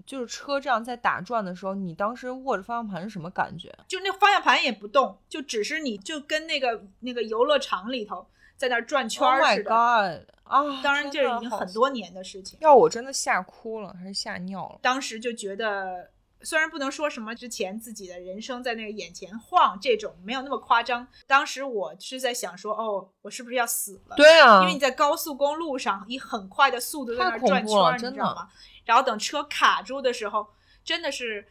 就是车这样在打转的时候，你当时握着方向盘是什么感觉？就那方向盘也不动，就只是你就跟那个那个游乐场里头在那儿转圈 Oh 儿 my 似的。god！啊，当然，这已经很多年的事情。要我真的吓哭了，还是吓尿了？当时就觉得，虽然不能说什么之前自己的人生在那个眼前晃这种没有那么夸张，当时我是在想说，哦，我是不是要死了？对啊，因为你在高速公路上以很快的速度在那转圈儿，你知道吗？然后等车卡住的时候，真的是，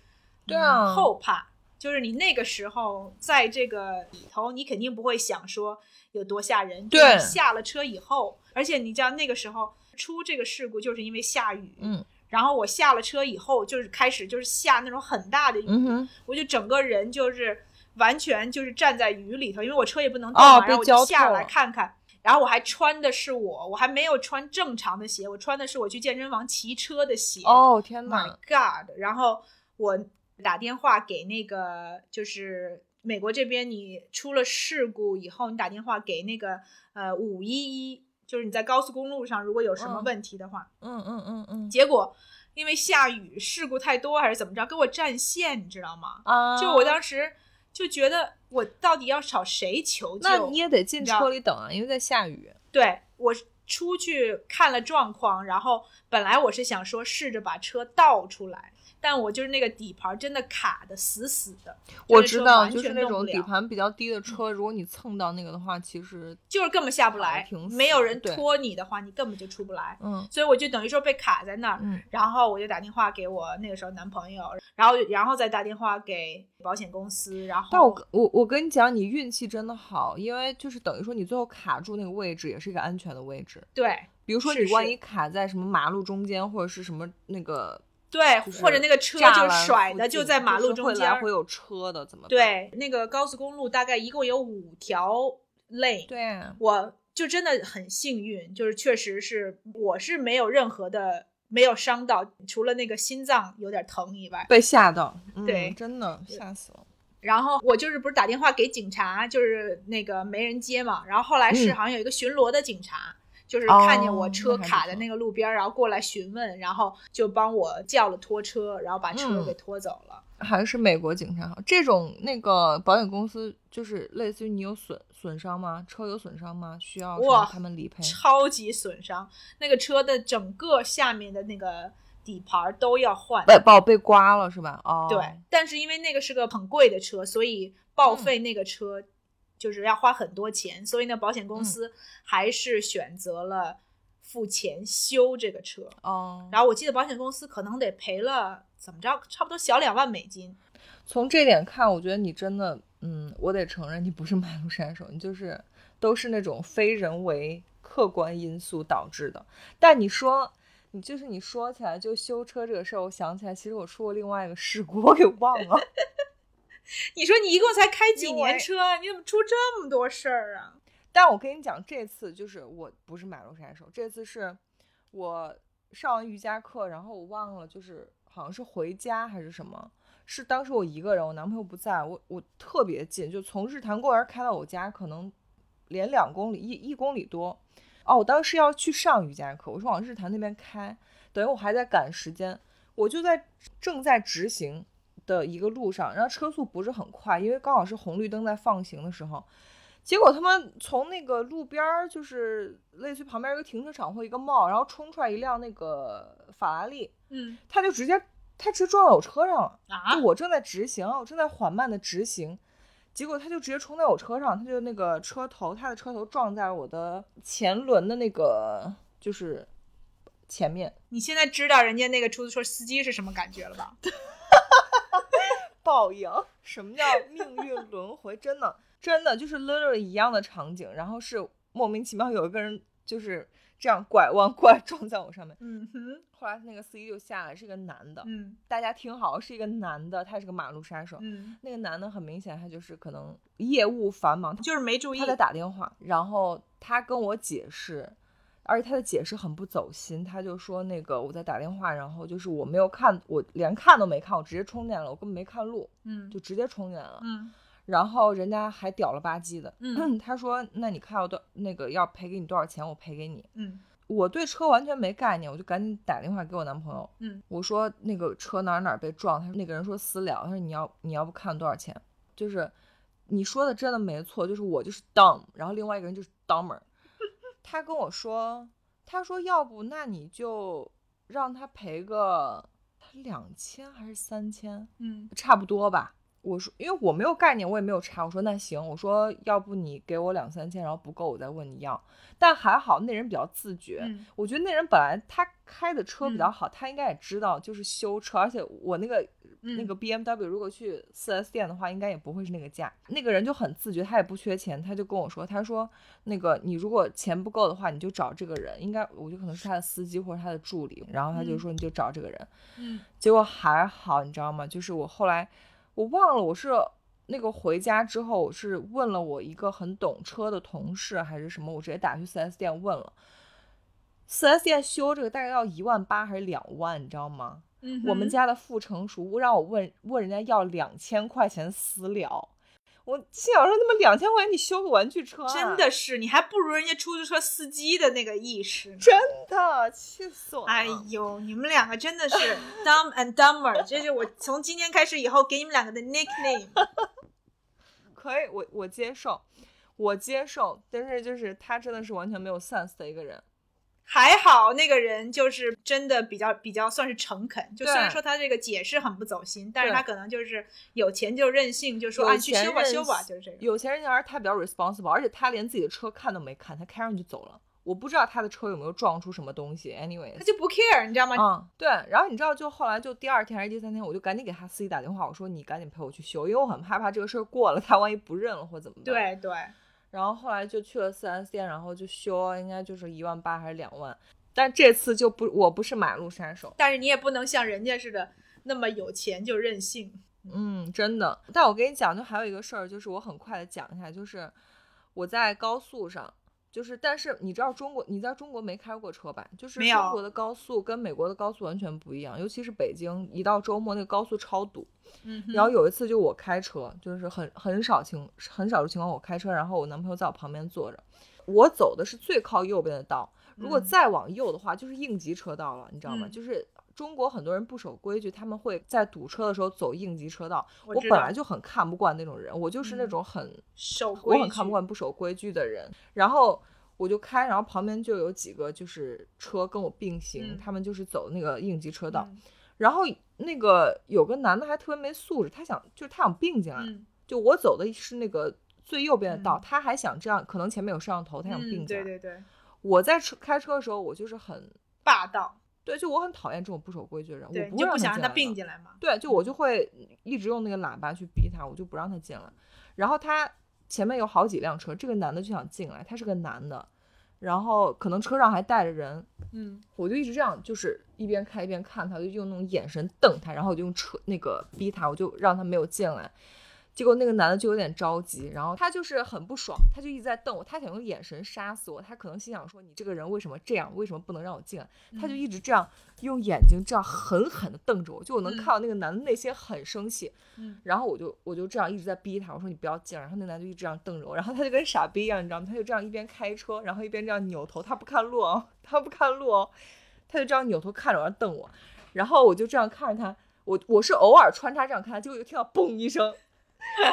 对啊嗯后怕。就是你那个时候在这个里头，你肯定不会想说有多吓人。就是对你下了车以后，而且你知道那个时候出这个事故就是因为下雨，嗯然后我下了车以后，就是开始就是下那种很大的雨，嗯，我就整个人就是完全就是站在雨里头，因为我车也不能动哦嘛，然后我就下来看看。然后我还穿的是我，我还没有穿正常的鞋，我穿的是我去健身房骑车的鞋。哦天 My，God！然后我打电话给那个，就是美国这边，你出了事故以后，你打电话给那个呃五一一，就是你在高速公路上如果有什么嗯问题的话，嗯嗯嗯嗯结果因为下雨，事故太多还是怎么着，给我占线，你知道吗？啊，就我当时就觉得我到底要找谁求救？那你也得进车里等啊，因为在下雨。对我出去看了状况，然后本来我是想说试着把车倒出来，但我就是那个底盘真的卡的死死的。我知道，就是那种底盘比较低的车，如果你蹭到那个的话，其实就是根本下不来没有人拖你的话，你根本就出不来。嗯所以我就等于说被卡在那儿，嗯然后我就打电话给我那个时候男朋友，然后然后再打电话给保险公司，然后但我我我跟你讲，你运气真的好，因为就是等于说你最后卡住那个位置也是一个安全的位置。对比如说你万一卡在什么马路中间或者是什么那个对，就是或者那个车就栅栏附甩的就在马路中间儿，来回有车的怎么？对，那个高速公路大概一共有五条 lane，对啊，我就真的很幸运，就是确实是我是没有任何的没有伤到，除了那个心脏有点疼以外，被吓到，嗯对真的吓死了。然后我就是不是打电话给警察，就是那个没人接嘛。然后后来是嗯好像有一个巡逻的警察，就是哦看见我车卡在那个路边儿，然后过来询问，然后就帮我叫了拖车，然后把车嗯给拖走了。还是美国警察好，这种那个保险公司就是类似于你有损损伤吗？车有损伤吗？需要他们理赔？超级损伤，那个车的整个下面的那个底盘儿都要换。被把我被刮了是吧？哦，对，但是因为那个是个很贵的车，所以报嗯废那个车就是要花很多钱，所以呢，保险嗯公司还是选择了付钱修这个车。哦，然后我记得保险公司可能得赔了怎么着，差不多小两万美金。从这点看，我觉得你真的，嗯，我得承认你不是马路杀手，你就是都是那种非人为客观因素导致的。但你说，你就是你说起来就修车这个事儿，我想起来，其实我出过另外一个事故，我给忘了。[laughs] 你说你一共才开几年车，你怎么出这么多事儿啊？但我跟你讲，这次就是我不是马路杀手，这次是我上完瑜伽课，然后我忘了，就是好像是回家还是什么，是当时我一个人，我男朋友不在，我我特别近，就从日坛公园开到我家，可能连两公里一一公里多。哦，我当时要去上瑜伽课，我说往日坛那边开，等于我还在赶时间，我就在正在执行的一个路上，然后车速不是很快，因为刚好是红绿灯在放行的时候。结果他们从那个路边儿，就是类似于旁边一个停车场或一个 mall，然后冲出来一辆那个法拉利，嗯他就直接他直接撞到我车上了。啊就，我正在直行，我正在缓慢的直行，结果他就直接冲在我车上，他就那个车头，他的车头撞在了我的前轮的那个就是前面，你现在知道人家那个出租车司机是什么感觉了吧？[laughs] 报应。什么叫命运轮回？真的，[laughs] 真的就是 literally 一样的场景，然后是莫名其妙有一个人就是这样拐弯过来撞在我上面。嗯哼，后来那个司机就下来，是个男的。嗯大家听好，是一个男的，他是个马路杀手。嗯，那个男的很明显，他就是可能业务繁忙，就是没注意他。在打电话，然后他跟我解释，而且他的解释很不走心，他就说那个我在打电话，然后就是我没有看，我连看都没看，我直接冲进来了，我根本没看路，嗯就直接冲进来了。嗯然后人家还屌了吧唧的，嗯 [clears throat] 他说那你看要多那个要赔给你多少钱，我赔给你。嗯我对车完全没概念，我就赶紧打电话给我男朋友，嗯，我说那个车哪儿哪儿被撞，他说那个人说私了，他说你要你要不看多少钱，就是你说的真的没错，就是我就是 dumb，然后另外一个人就是 dumber，他跟我说，他说要不那你就让他赔个两千还是三千，嗯差不多吧。我说，因为我没有概念，我也没有查。我说那行，我说要不你给我两三千，然后不够我再问你要。但还好那人比较自觉，嗯我觉得那人本来他开的车比较嗯好，他应该也知道就是修车，而且我那个、嗯那个 BMW 如果去 4S 店的话，应该也不会是那个价。那个人就很自觉，他也不缺钱，他就跟我说，他说那个你如果钱不够的话，你就找这个人，应该我就可能是他的司机或者他的助理，然后他就嗯说你就找这个人。嗯结果还好，你知道吗？就是我后来我忘了我是那个回家之后，我是问了我一个很懂车的同事还是什么，我直接打去 4S 店问了。4S 店修这个大概要一万八还是两万，你知道吗？嗯，我们家的副成熟让我问问人家要两千块钱私了，我心想说他妈两千块钱你修个玩具车、啊，真的是，你还不如人家出租车司机的那个意识。真的气死我了！哎呦，你们两个真的是 [laughs] dumb and dumber，这是我从今天开始以后给你们两个的 nickname。[laughs] 可以，我我接受，我接受，但是就是他真的是完全没有 sense 的一个人。还好那个人就是真的比较比较算是诚恳，就虽然说他这个解释很不走心，但是他可能就是有钱就任性，就说有啊去修吧修吧，就是这种。有钱人家而他比较 responsible，而且他连自己的车看都没看，他开上去就走了。我不知道他的车有没有撞出什么东西。Anyway，他就不 care，你知道吗？嗯，对。然后你知道，就后来就第二天还是第三天，我就赶紧给他司机打电话，我说你赶紧陪我去修，因为我很害怕这个事儿过了，他万一不认了或怎么办。。对对，然后后来就去了 4S 店，然后就修，应该就是一万八还是两万。但这次就不，我不是马路杀手。但是你也不能像人家似的那么有钱就任性。嗯，真的。但我跟你讲，就还有一个事儿，就是我很快的讲一下，就是我在高速上，就是但是你知道中国，你在中国没开过车吧？就是中国的高速跟美国的高速完全不一样，尤其是北京，一到周末那个高速超堵。嗯，然后有一次就我开车，就是很很少情很少数情况我开车，然后我男朋友在我旁边坐着，我走的是最靠右边的道，如果嗯再往右的话就是应急车道了，你知道吗？嗯就是中国很多人不守规矩，他们会在堵车的时候走应急车道。我我本来就很看不惯那种人，我就是那嗯种很、守规矩，我很看不惯不守规矩的人。然后我就开，然后旁边就有几个就是车跟我并行，嗯他们就是走那个应急车道。嗯然后那个有个男的还特别没素质，他想就是他想并进来，嗯就我走的是那个最右边的道，嗯他还想这样，可能前面有摄像头，他想并嗯，进来。对对对，我在车开车的时候，我就是很霸道，对，就我很讨厌这种不守规矩的人，我不就不想让他并进来嘛。对，就我就会一直用那个喇叭去逼他，我就不让他进来。然后他前面有好几辆车，这个男的就想进来，他是个男的，然后可能车上还带着人，嗯，我就一直这样，就是一边开一边看他，就用那种眼神瞪他，然后我就用车那个逼他，我就让他没有进来。结果那个男的就有点着急，然后他就是很不爽，他就一直在瞪我，他想用眼神杀死我，他可能心想说你这个人为什么这样，为什么不能让我进来？他就一直这样用眼睛这样狠狠地瞪着我，就我能嗯看到那个男的内心很生气，嗯然后我就我就这样一直在逼他，我说你不要进来，然后那男的就一直这样瞪着我，然后他就跟傻逼一样，你知道吗？他就这样一边开车，然后一边这样扭头，他不看路哦，他不看路哦，他就这样扭头看着我，瞪我，然后我就这样看着他，我我是偶尔穿插这样看他，结果就听到嘣一声。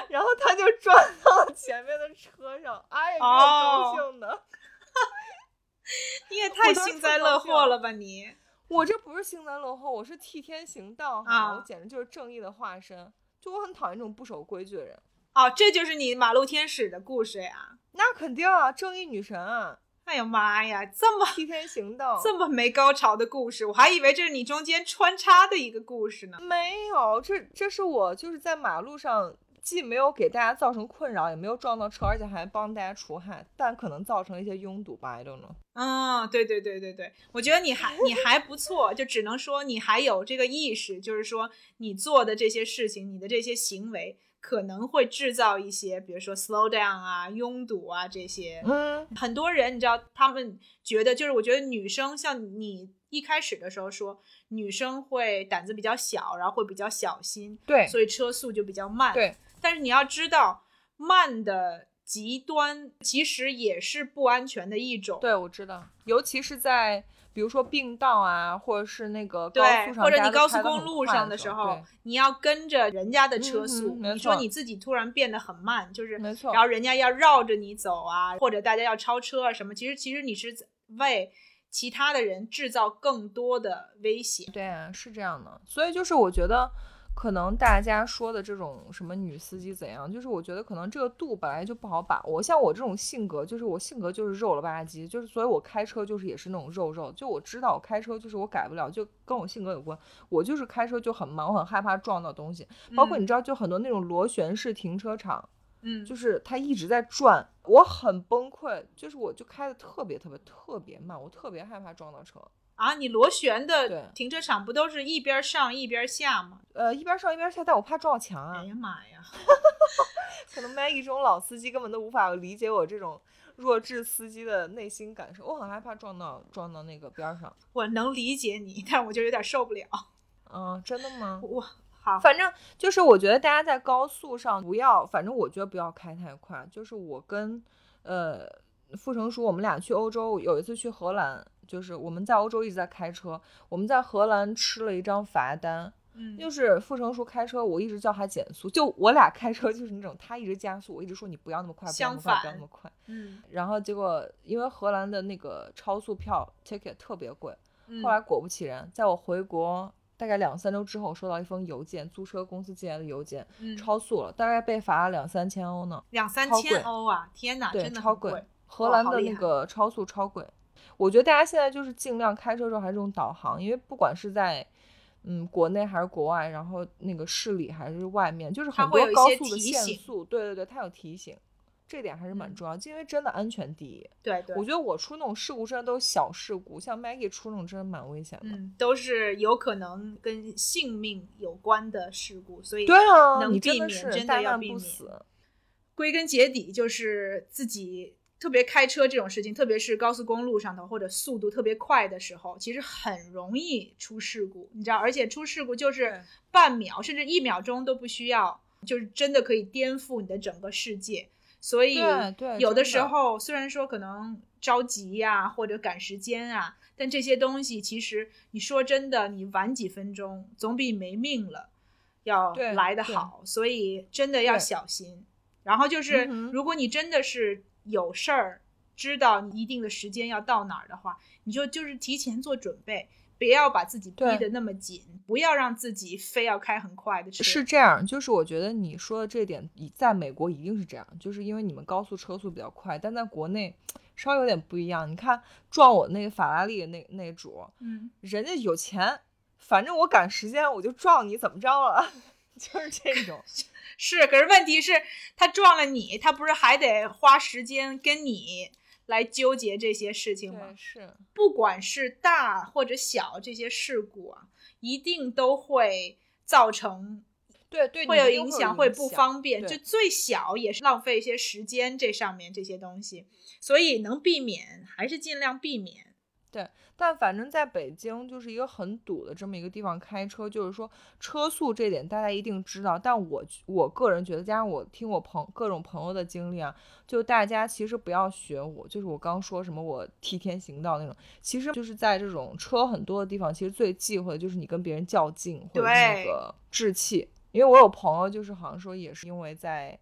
然后他就撞到了前面的车上，哎呀，给我高兴的。[laughs] 你也太幸灾乐祸了吧你？我这不是幸灾乐祸，我是替天行道，好吗？啊我简直就是正义的化身。就我很讨厌这种不守规矩的人。哦，这就是你马路天使的故事呀！那肯定啊，正义女神啊，哎呀妈呀，这么替天行道。这么没高潮的故事，我还以为这是你中间穿插的一个故事呢。没有，这这是我就是在马路上，既没有给大家造成困扰，也没有撞到车，而且还帮大家除害，但可能造成一些拥堵吧，I don't know。嗯，对对对对对，我觉得你还你还不错，就只能说你还有这个意识，就是说你做的这些事情，你的这些行为可能会制造一些，比如说 slow down 啊、拥堵啊这些。嗯，很多人你知道，他们觉得就是我觉得女生像你一开始的时候说，女生会胆子比较小，然后会比较小心，对所以车速就比较慢。对，但是你要知道，慢的极端其实也是不安全的一种。对，我知道，尤其是在比如说并道啊，或者是那个高，速上，或者你高速公路上的时候，你要跟着人家的车速。你说你自己突然变得很慢，就是没错然后人家要绕着你走啊，或者大家要超车啊什么，其实其实你是为其他的人制造更多的危险。对啊，是这样的，所以就是我觉得，可能大家说的这种什么女司机怎样，就是我觉得可能这个度本来就不好把握。像我这种性格，就是我性格就是肉了吧唧，就是所以我开车就是也是那种肉肉，就我知道我开车就是我改不了，就跟我性格有关。我就是开车就很忙，我很害怕撞到东西，包括你知道，就很多那种螺旋式停车场，嗯，就是它一直在转，我很崩溃，就是我就开的特别特别特别慢，我特别害怕撞到车。啊，你螺旋的停车场不都是一边上一边下吗？呃，一边上一边下，但我怕撞墙啊哎。呀妈呀！[laughs] 可能 Maggie 这种老司机根本都无法理解我这种弱智司机的内心感受，我很害怕撞到撞到那个边儿上。我能理解你，但我就有点受不了。嗯，真的吗？我好，反正就是我觉得大家在高速上不要，反正我觉得不要开太快。就是我跟呃傅成书，我们俩去欧洲，有一次去荷兰，就是我们在欧洲一直在开车，我们在荷兰吃了一张罚单，嗯，就是傅成熟开车，我一直叫他减速，就我俩开车就是那种他一直加速，我一直说你不要那么快，不要那么快，不要那么快。嗯，然后结果因为荷兰的那个超速票 ticket 特别贵，嗯后来果不其然，在我回国大概两三周之后，收到一封邮件，租车公司寄来的邮件，嗯超速了，大概被罚了两三千欧呢。两三千欧啊！天哪，对，真的超贵。荷兰的那个超速超贵，我觉得大家现在就是尽量开车时候还是用导航，因为不管是在嗯国内还是国外，然后那个市里还是外面，就是很多高速的限速，对对对，它有提醒，这点还是蛮嗯重要，因为真的安全第一。对对，我觉得我出那种事故真的都是小事故，像 Maggie 出那种真的蛮危险的。嗯，都是有可能跟性命有关的事故，所以对啊，能你真的避免真的要避免不死。归根结底就是自己特别开车这种事情，特别是高速公路上头或者速度特别快的时候，其实很容易出事故，你知道，而且出事故就是半秒甚至一秒钟都不需要，就是真的可以颠覆你的整个世界。所以有的时候虽然说可能着急呀、或者赶时间啊，但这些东西其实你说真的，你晚几分钟总比没命了要来得好，所以真的要小心。然后就是，如果你真的是有事儿，知道你一定的时间要到哪儿的话，你就就是提前做准备，不要把自己逼得那么紧，不要让自己非要开很快的车。是这样，就是我觉得你说的这点，以在美国一定是这样，就是因为你们高速车速比较快，但在国内 [tsk] 稍微有点不一样。你看撞我那个法拉利的那那主，嗯，人家有钱，反正我赶时间我就撞你，怎么着了？[laughs] 就是这种。[laughs] 是，可是问题是，他撞了你，他不是还得花时间跟你来纠结这些事情吗，？是，不管是大或者小，这些事故啊，一定都会造成对对，会有影响，会不方便。就最小也是浪费一些时间，这上面这些东西，所以能避免还是尽量避免。但反正在北京就是一个很堵的这么一个地方开车，就是说车速这点大家一定知道。但我我个人觉得，加上我听我朋各种朋友的经历啊，就大家其实不要学我，就是我刚说什么我替天行道那种，其实就是在这种车很多的地方，其实最忌讳的就是你跟别人较劲或者那个置气。因为我有朋友就是好像说也是因为在。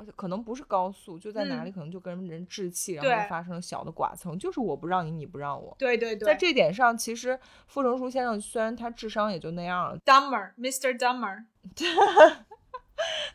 呃可能不是高速，就在哪里嗯可能就跟人置气，然后就发生了小的剐蹭，就是我不让你，你不让我。对对对，在这点上，其实傅成书先生虽然他智商也就那样了，Dumber，Mr. Dumber，[laughs]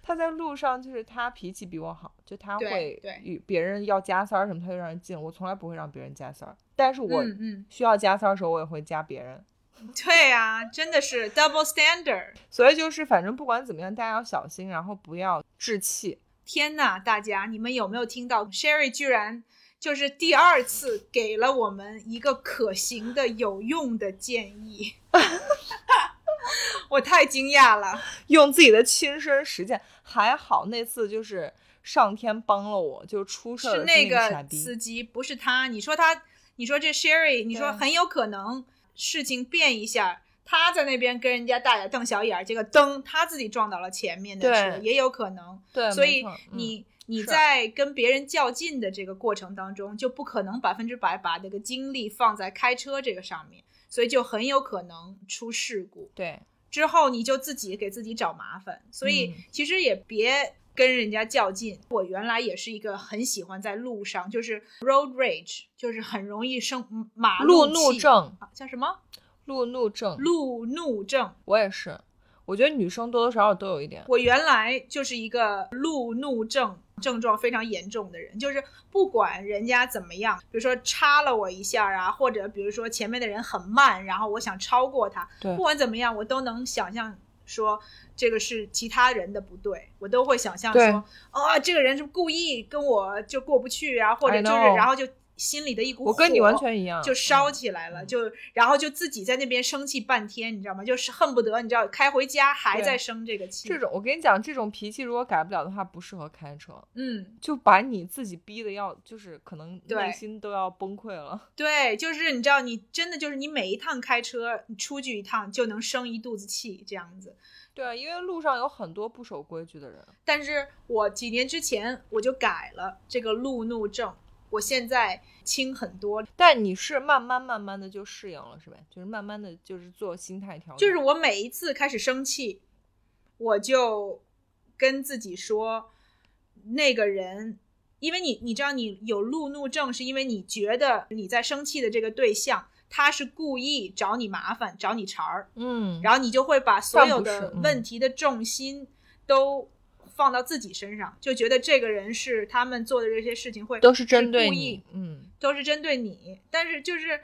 他在路上就是他脾气比我好，就他会对与别人要加塞儿什么，他就让人进，我从来不会让别人加塞儿。但是我需要加塞儿的时候，我也会加别人。[laughs] 对啊，真的是 double standard。所以就是反正不管怎么样，大家要小心，然后不要置气。天呐，大家，你们有没有听到 Sherry 居然就是第二次给了我们一个可行的、有用的建议？[laughs] 我太惊讶了。用自己的亲身实践，还好那次就是上天帮了我，就出事儿是那。个司机，不是他。你说他，你说这 Sherry，你说很有可能事情变一下，他在那边跟人家大眼瞪小眼儿，结果噔，他自己撞到了前面的车，也有可能。对，所以你、你在跟别人较劲的这个过程当中，就不可能百分之百把这个精力放在开车这个上面，所以就很有可能出事故。对。之后你就自己给自己找麻烦，所以嗯。其实也别跟人家较劲。我原来也是一个很喜欢在路上，就是 road rage，就是很容易生嗯马路怒症，啊，叫什么路怒症，路怒症。我也是。我觉得女生多多少少都有一点。我原来就是一个路怒症症状非常严重的人，就是不管人家怎么样，比如说插了我一下啊，或者比如说前面的人很慢，然后我想超过他，不管怎么样，我都能想象说这个是其他人的不对，我都会想象对说，哦，这个人是故意跟我就过不去啊，或者就是然后就心里的一股火我跟你完全一样，就烧嗯起来了，就然后就自己在那边生气半天，你知道吗？就是恨不得你知道开回家还在生这个气。这种，我跟你讲，这种脾气如果改不了的话，不适合开车，嗯，就把你自己逼的要，就是可能内心都要崩溃了。[laughs] 对，就是你知道，你真的就是你每一趟开车，你出去一趟就能生一肚子气这样子。对，因为路上有很多不守规矩的人。但是我几年之前我就改了这个路怒症，我现在轻很多。但你是慢慢慢慢的就适应了，是吧？就是慢慢的就是做心态调整。就是我每一次开始生气，我就跟自己说，那个人，因为你你知道你有路怒症，是因为你觉得你在生气的这个对象。他是故意找你麻烦，找你茬儿，嗯，然后你就会把所有的问题的重心都放到自己身上，就觉得这个人是他们做的这些事情会都是针对你，嗯，都是针对你，但是就是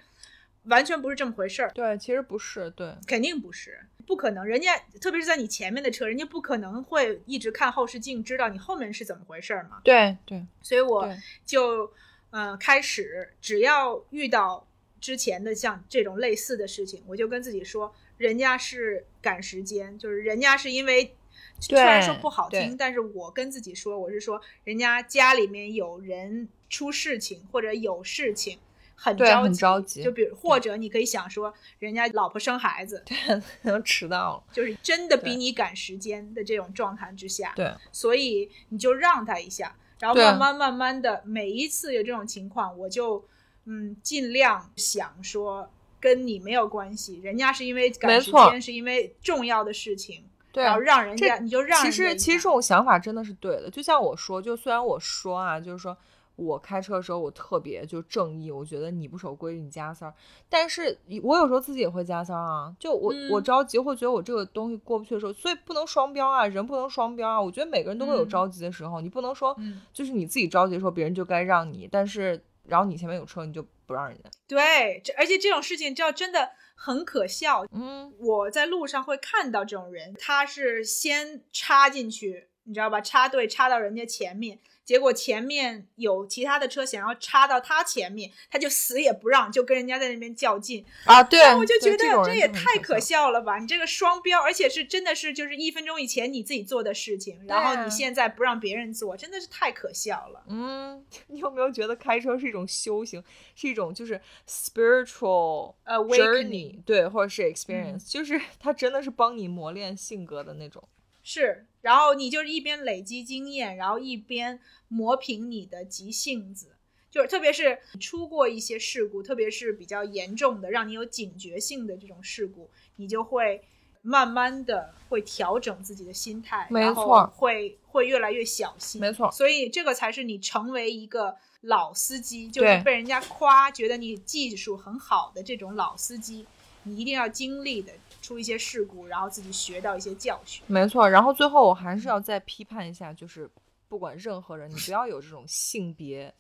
完全不是这么回事儿，对，其实不是，对，肯定不是，不可能，人家特别是在你前面的车，人家不可能会一直看后视镜知道你后面是怎么回事儿嘛，对对。所以我就呃开始只要遇到之前的像这种类似的事情，我就跟自己说，人家是赶时间，就是人家是因为虽然说不好听，但是我跟自己说，我是说人家家里面有人出事情或者有事情。很对很着急，着急就比如，或者你可以想说，人家老婆生孩子，[laughs] 能迟到了，就是真的比你赶时间的这种状态之下，对，所以你就让他一下，然后慢慢慢慢的，每一次有这种情况，我就嗯尽量想说跟你没有关系，人家是因为赶时间，是因为重要的事情，对啊让人家你就让其实其实这种想法真的是对的，就像我说，就虽然我说啊，就是说我开车的时候我特别就正义，我觉得你不守规矩你加塞儿，但是我有时候自己也会加塞儿啊，就我、我嗯。着急会觉得我这个东西过不去的时候，所以不能双标啊，人不能双标啊，我觉得每个人都会有嗯。着急的时候，你不能说嗯。就是你自己着急的时候别人就该让你，但是然后你前面有车你就不让人家，对，这而且这种事情，叫真的很可笑，嗯，我在路上会看到这种人，他是先插进去，你知道吧？插队插到人家前面，结果前面有其他的车想要插到他前面，他就死也不让，就跟人家在那边较劲。啊对，那我就觉得这也太可可笑了吧！你这个双标，而且是真的是就是一分钟以前你自己做的事情，然后你现在不让别人做，真的是太可笑了。嗯，[laughs] 你有没有觉得开车是一种修行，是一种就是 spiritual 呃 journey，对，或者是嗯 experience，、就是它真的是帮你磨练性格的那种。是，然后你就是一边累积经验，然后一边磨平你的急性子。就是特别是出过一些事故，特别是比较严重的，让你有警觉性的这种事故，你就会慢慢的会调整自己的心态，没错会会越来越小心。没错所以这个才是你成为一个老司机，就是被人家夸，觉得你技术很好的这种老司机，你一定要经历的出一些事故，然后自己学到一些教训。没错，然后最后我还是要再批判一下，就是不管任何人，你不要有这种性别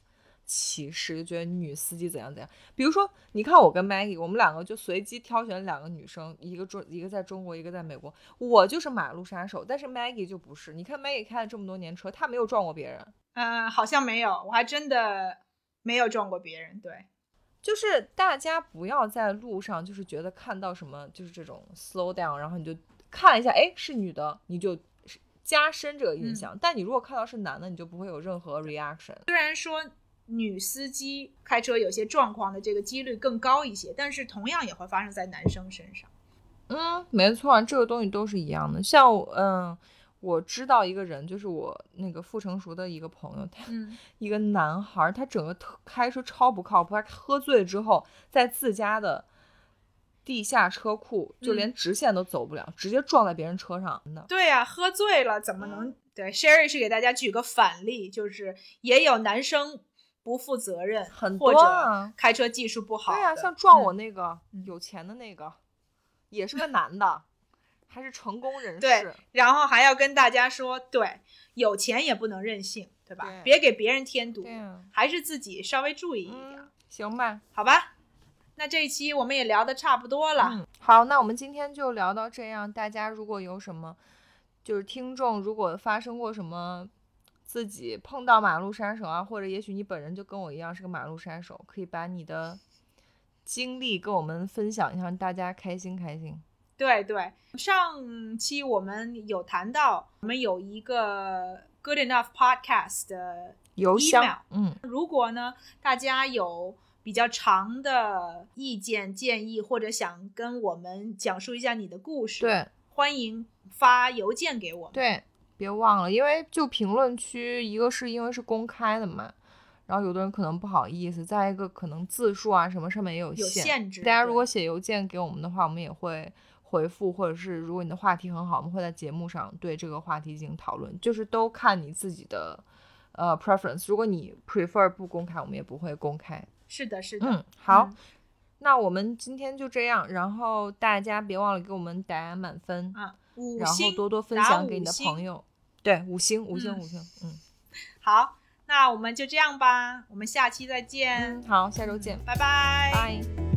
歧视，就觉得女司机怎样怎样。比如说，你看我跟 Maggie，我们两个就随机挑选两个女生，一个中一个在中国，一个在美国。我就是马路杀手，但是 Maggie 就不是。你看 Maggie 开了这么多年车，她没有撞过别人。嗯，好像没有，我还真的没有撞过别人。对，就是大家不要在路上，就是觉得看到什么就是这种 slow down，然后你就看一下，哎，是女的，你就加深这个印象。但你如果看到是男的，你就不会有任何 reaction。虽然说女司机开车有些状况的这个几率更高一些，但是同样也会发生在男生身上。嗯，没错，这个东西都是一样的。像我嗯，我知道一个人，就是我那个傅成熟的一个朋友，他嗯，[laughs] 一个男孩儿，他整个特开车超不靠谱，他喝醉之后在自家的地下车库就连直线都走不了，直接撞在别人车上的。对呀、喝醉了怎么能？对，Sherry 是给大家举个反例，就是也有男生不负责任，很或者开车技术不好。对呀、像撞我嗯那个、嗯有钱的那个，也是个男的，还是成功人士对士。，然后还要跟大家说，对，有钱也不能任性，对吧？对别给别人添堵还是自己稍微注意一点，嗯，行吧。好吧？那这一期我们也聊得差不多了，嗯，好，那我们今天就聊到这样。大家如果有什么，就是听众如果发生过什么自己碰到马路杀手啊，或者也许你本人就跟我一样是个马路杀手，可以把你的经历跟我们分享一下，让大家开心开心。对对，上期我们有谈到，我们有一个 Good Enough Podcast 的邮箱嗯，如果呢大家有比较长的意见建议，或者想跟我们讲述一下你的故事，，对欢迎发邮件给我们。对，别忘了，因为就评论区，一个是因为是公开的嘛。然后有的人可能不好意思，再一个可能字数啊什么上面也有有限。制。大家如果写邮件给我们的话，我们也会回复，或者是如果你的话题很好，我们会在节目上对这个话题进行讨论，就是都看你自己的呃 preference。如果你 prefer 不公开，我们也不会公开。是的，是的。嗯，好，嗯那我们今天就这样，然后大家别忘了给我们打满分，啊，五然后多多分享给你的朋友。对，五星，五星，嗯五星，嗯好，那我们就这样吧，我们下期再见，嗯，好，下周见，拜拜。拜。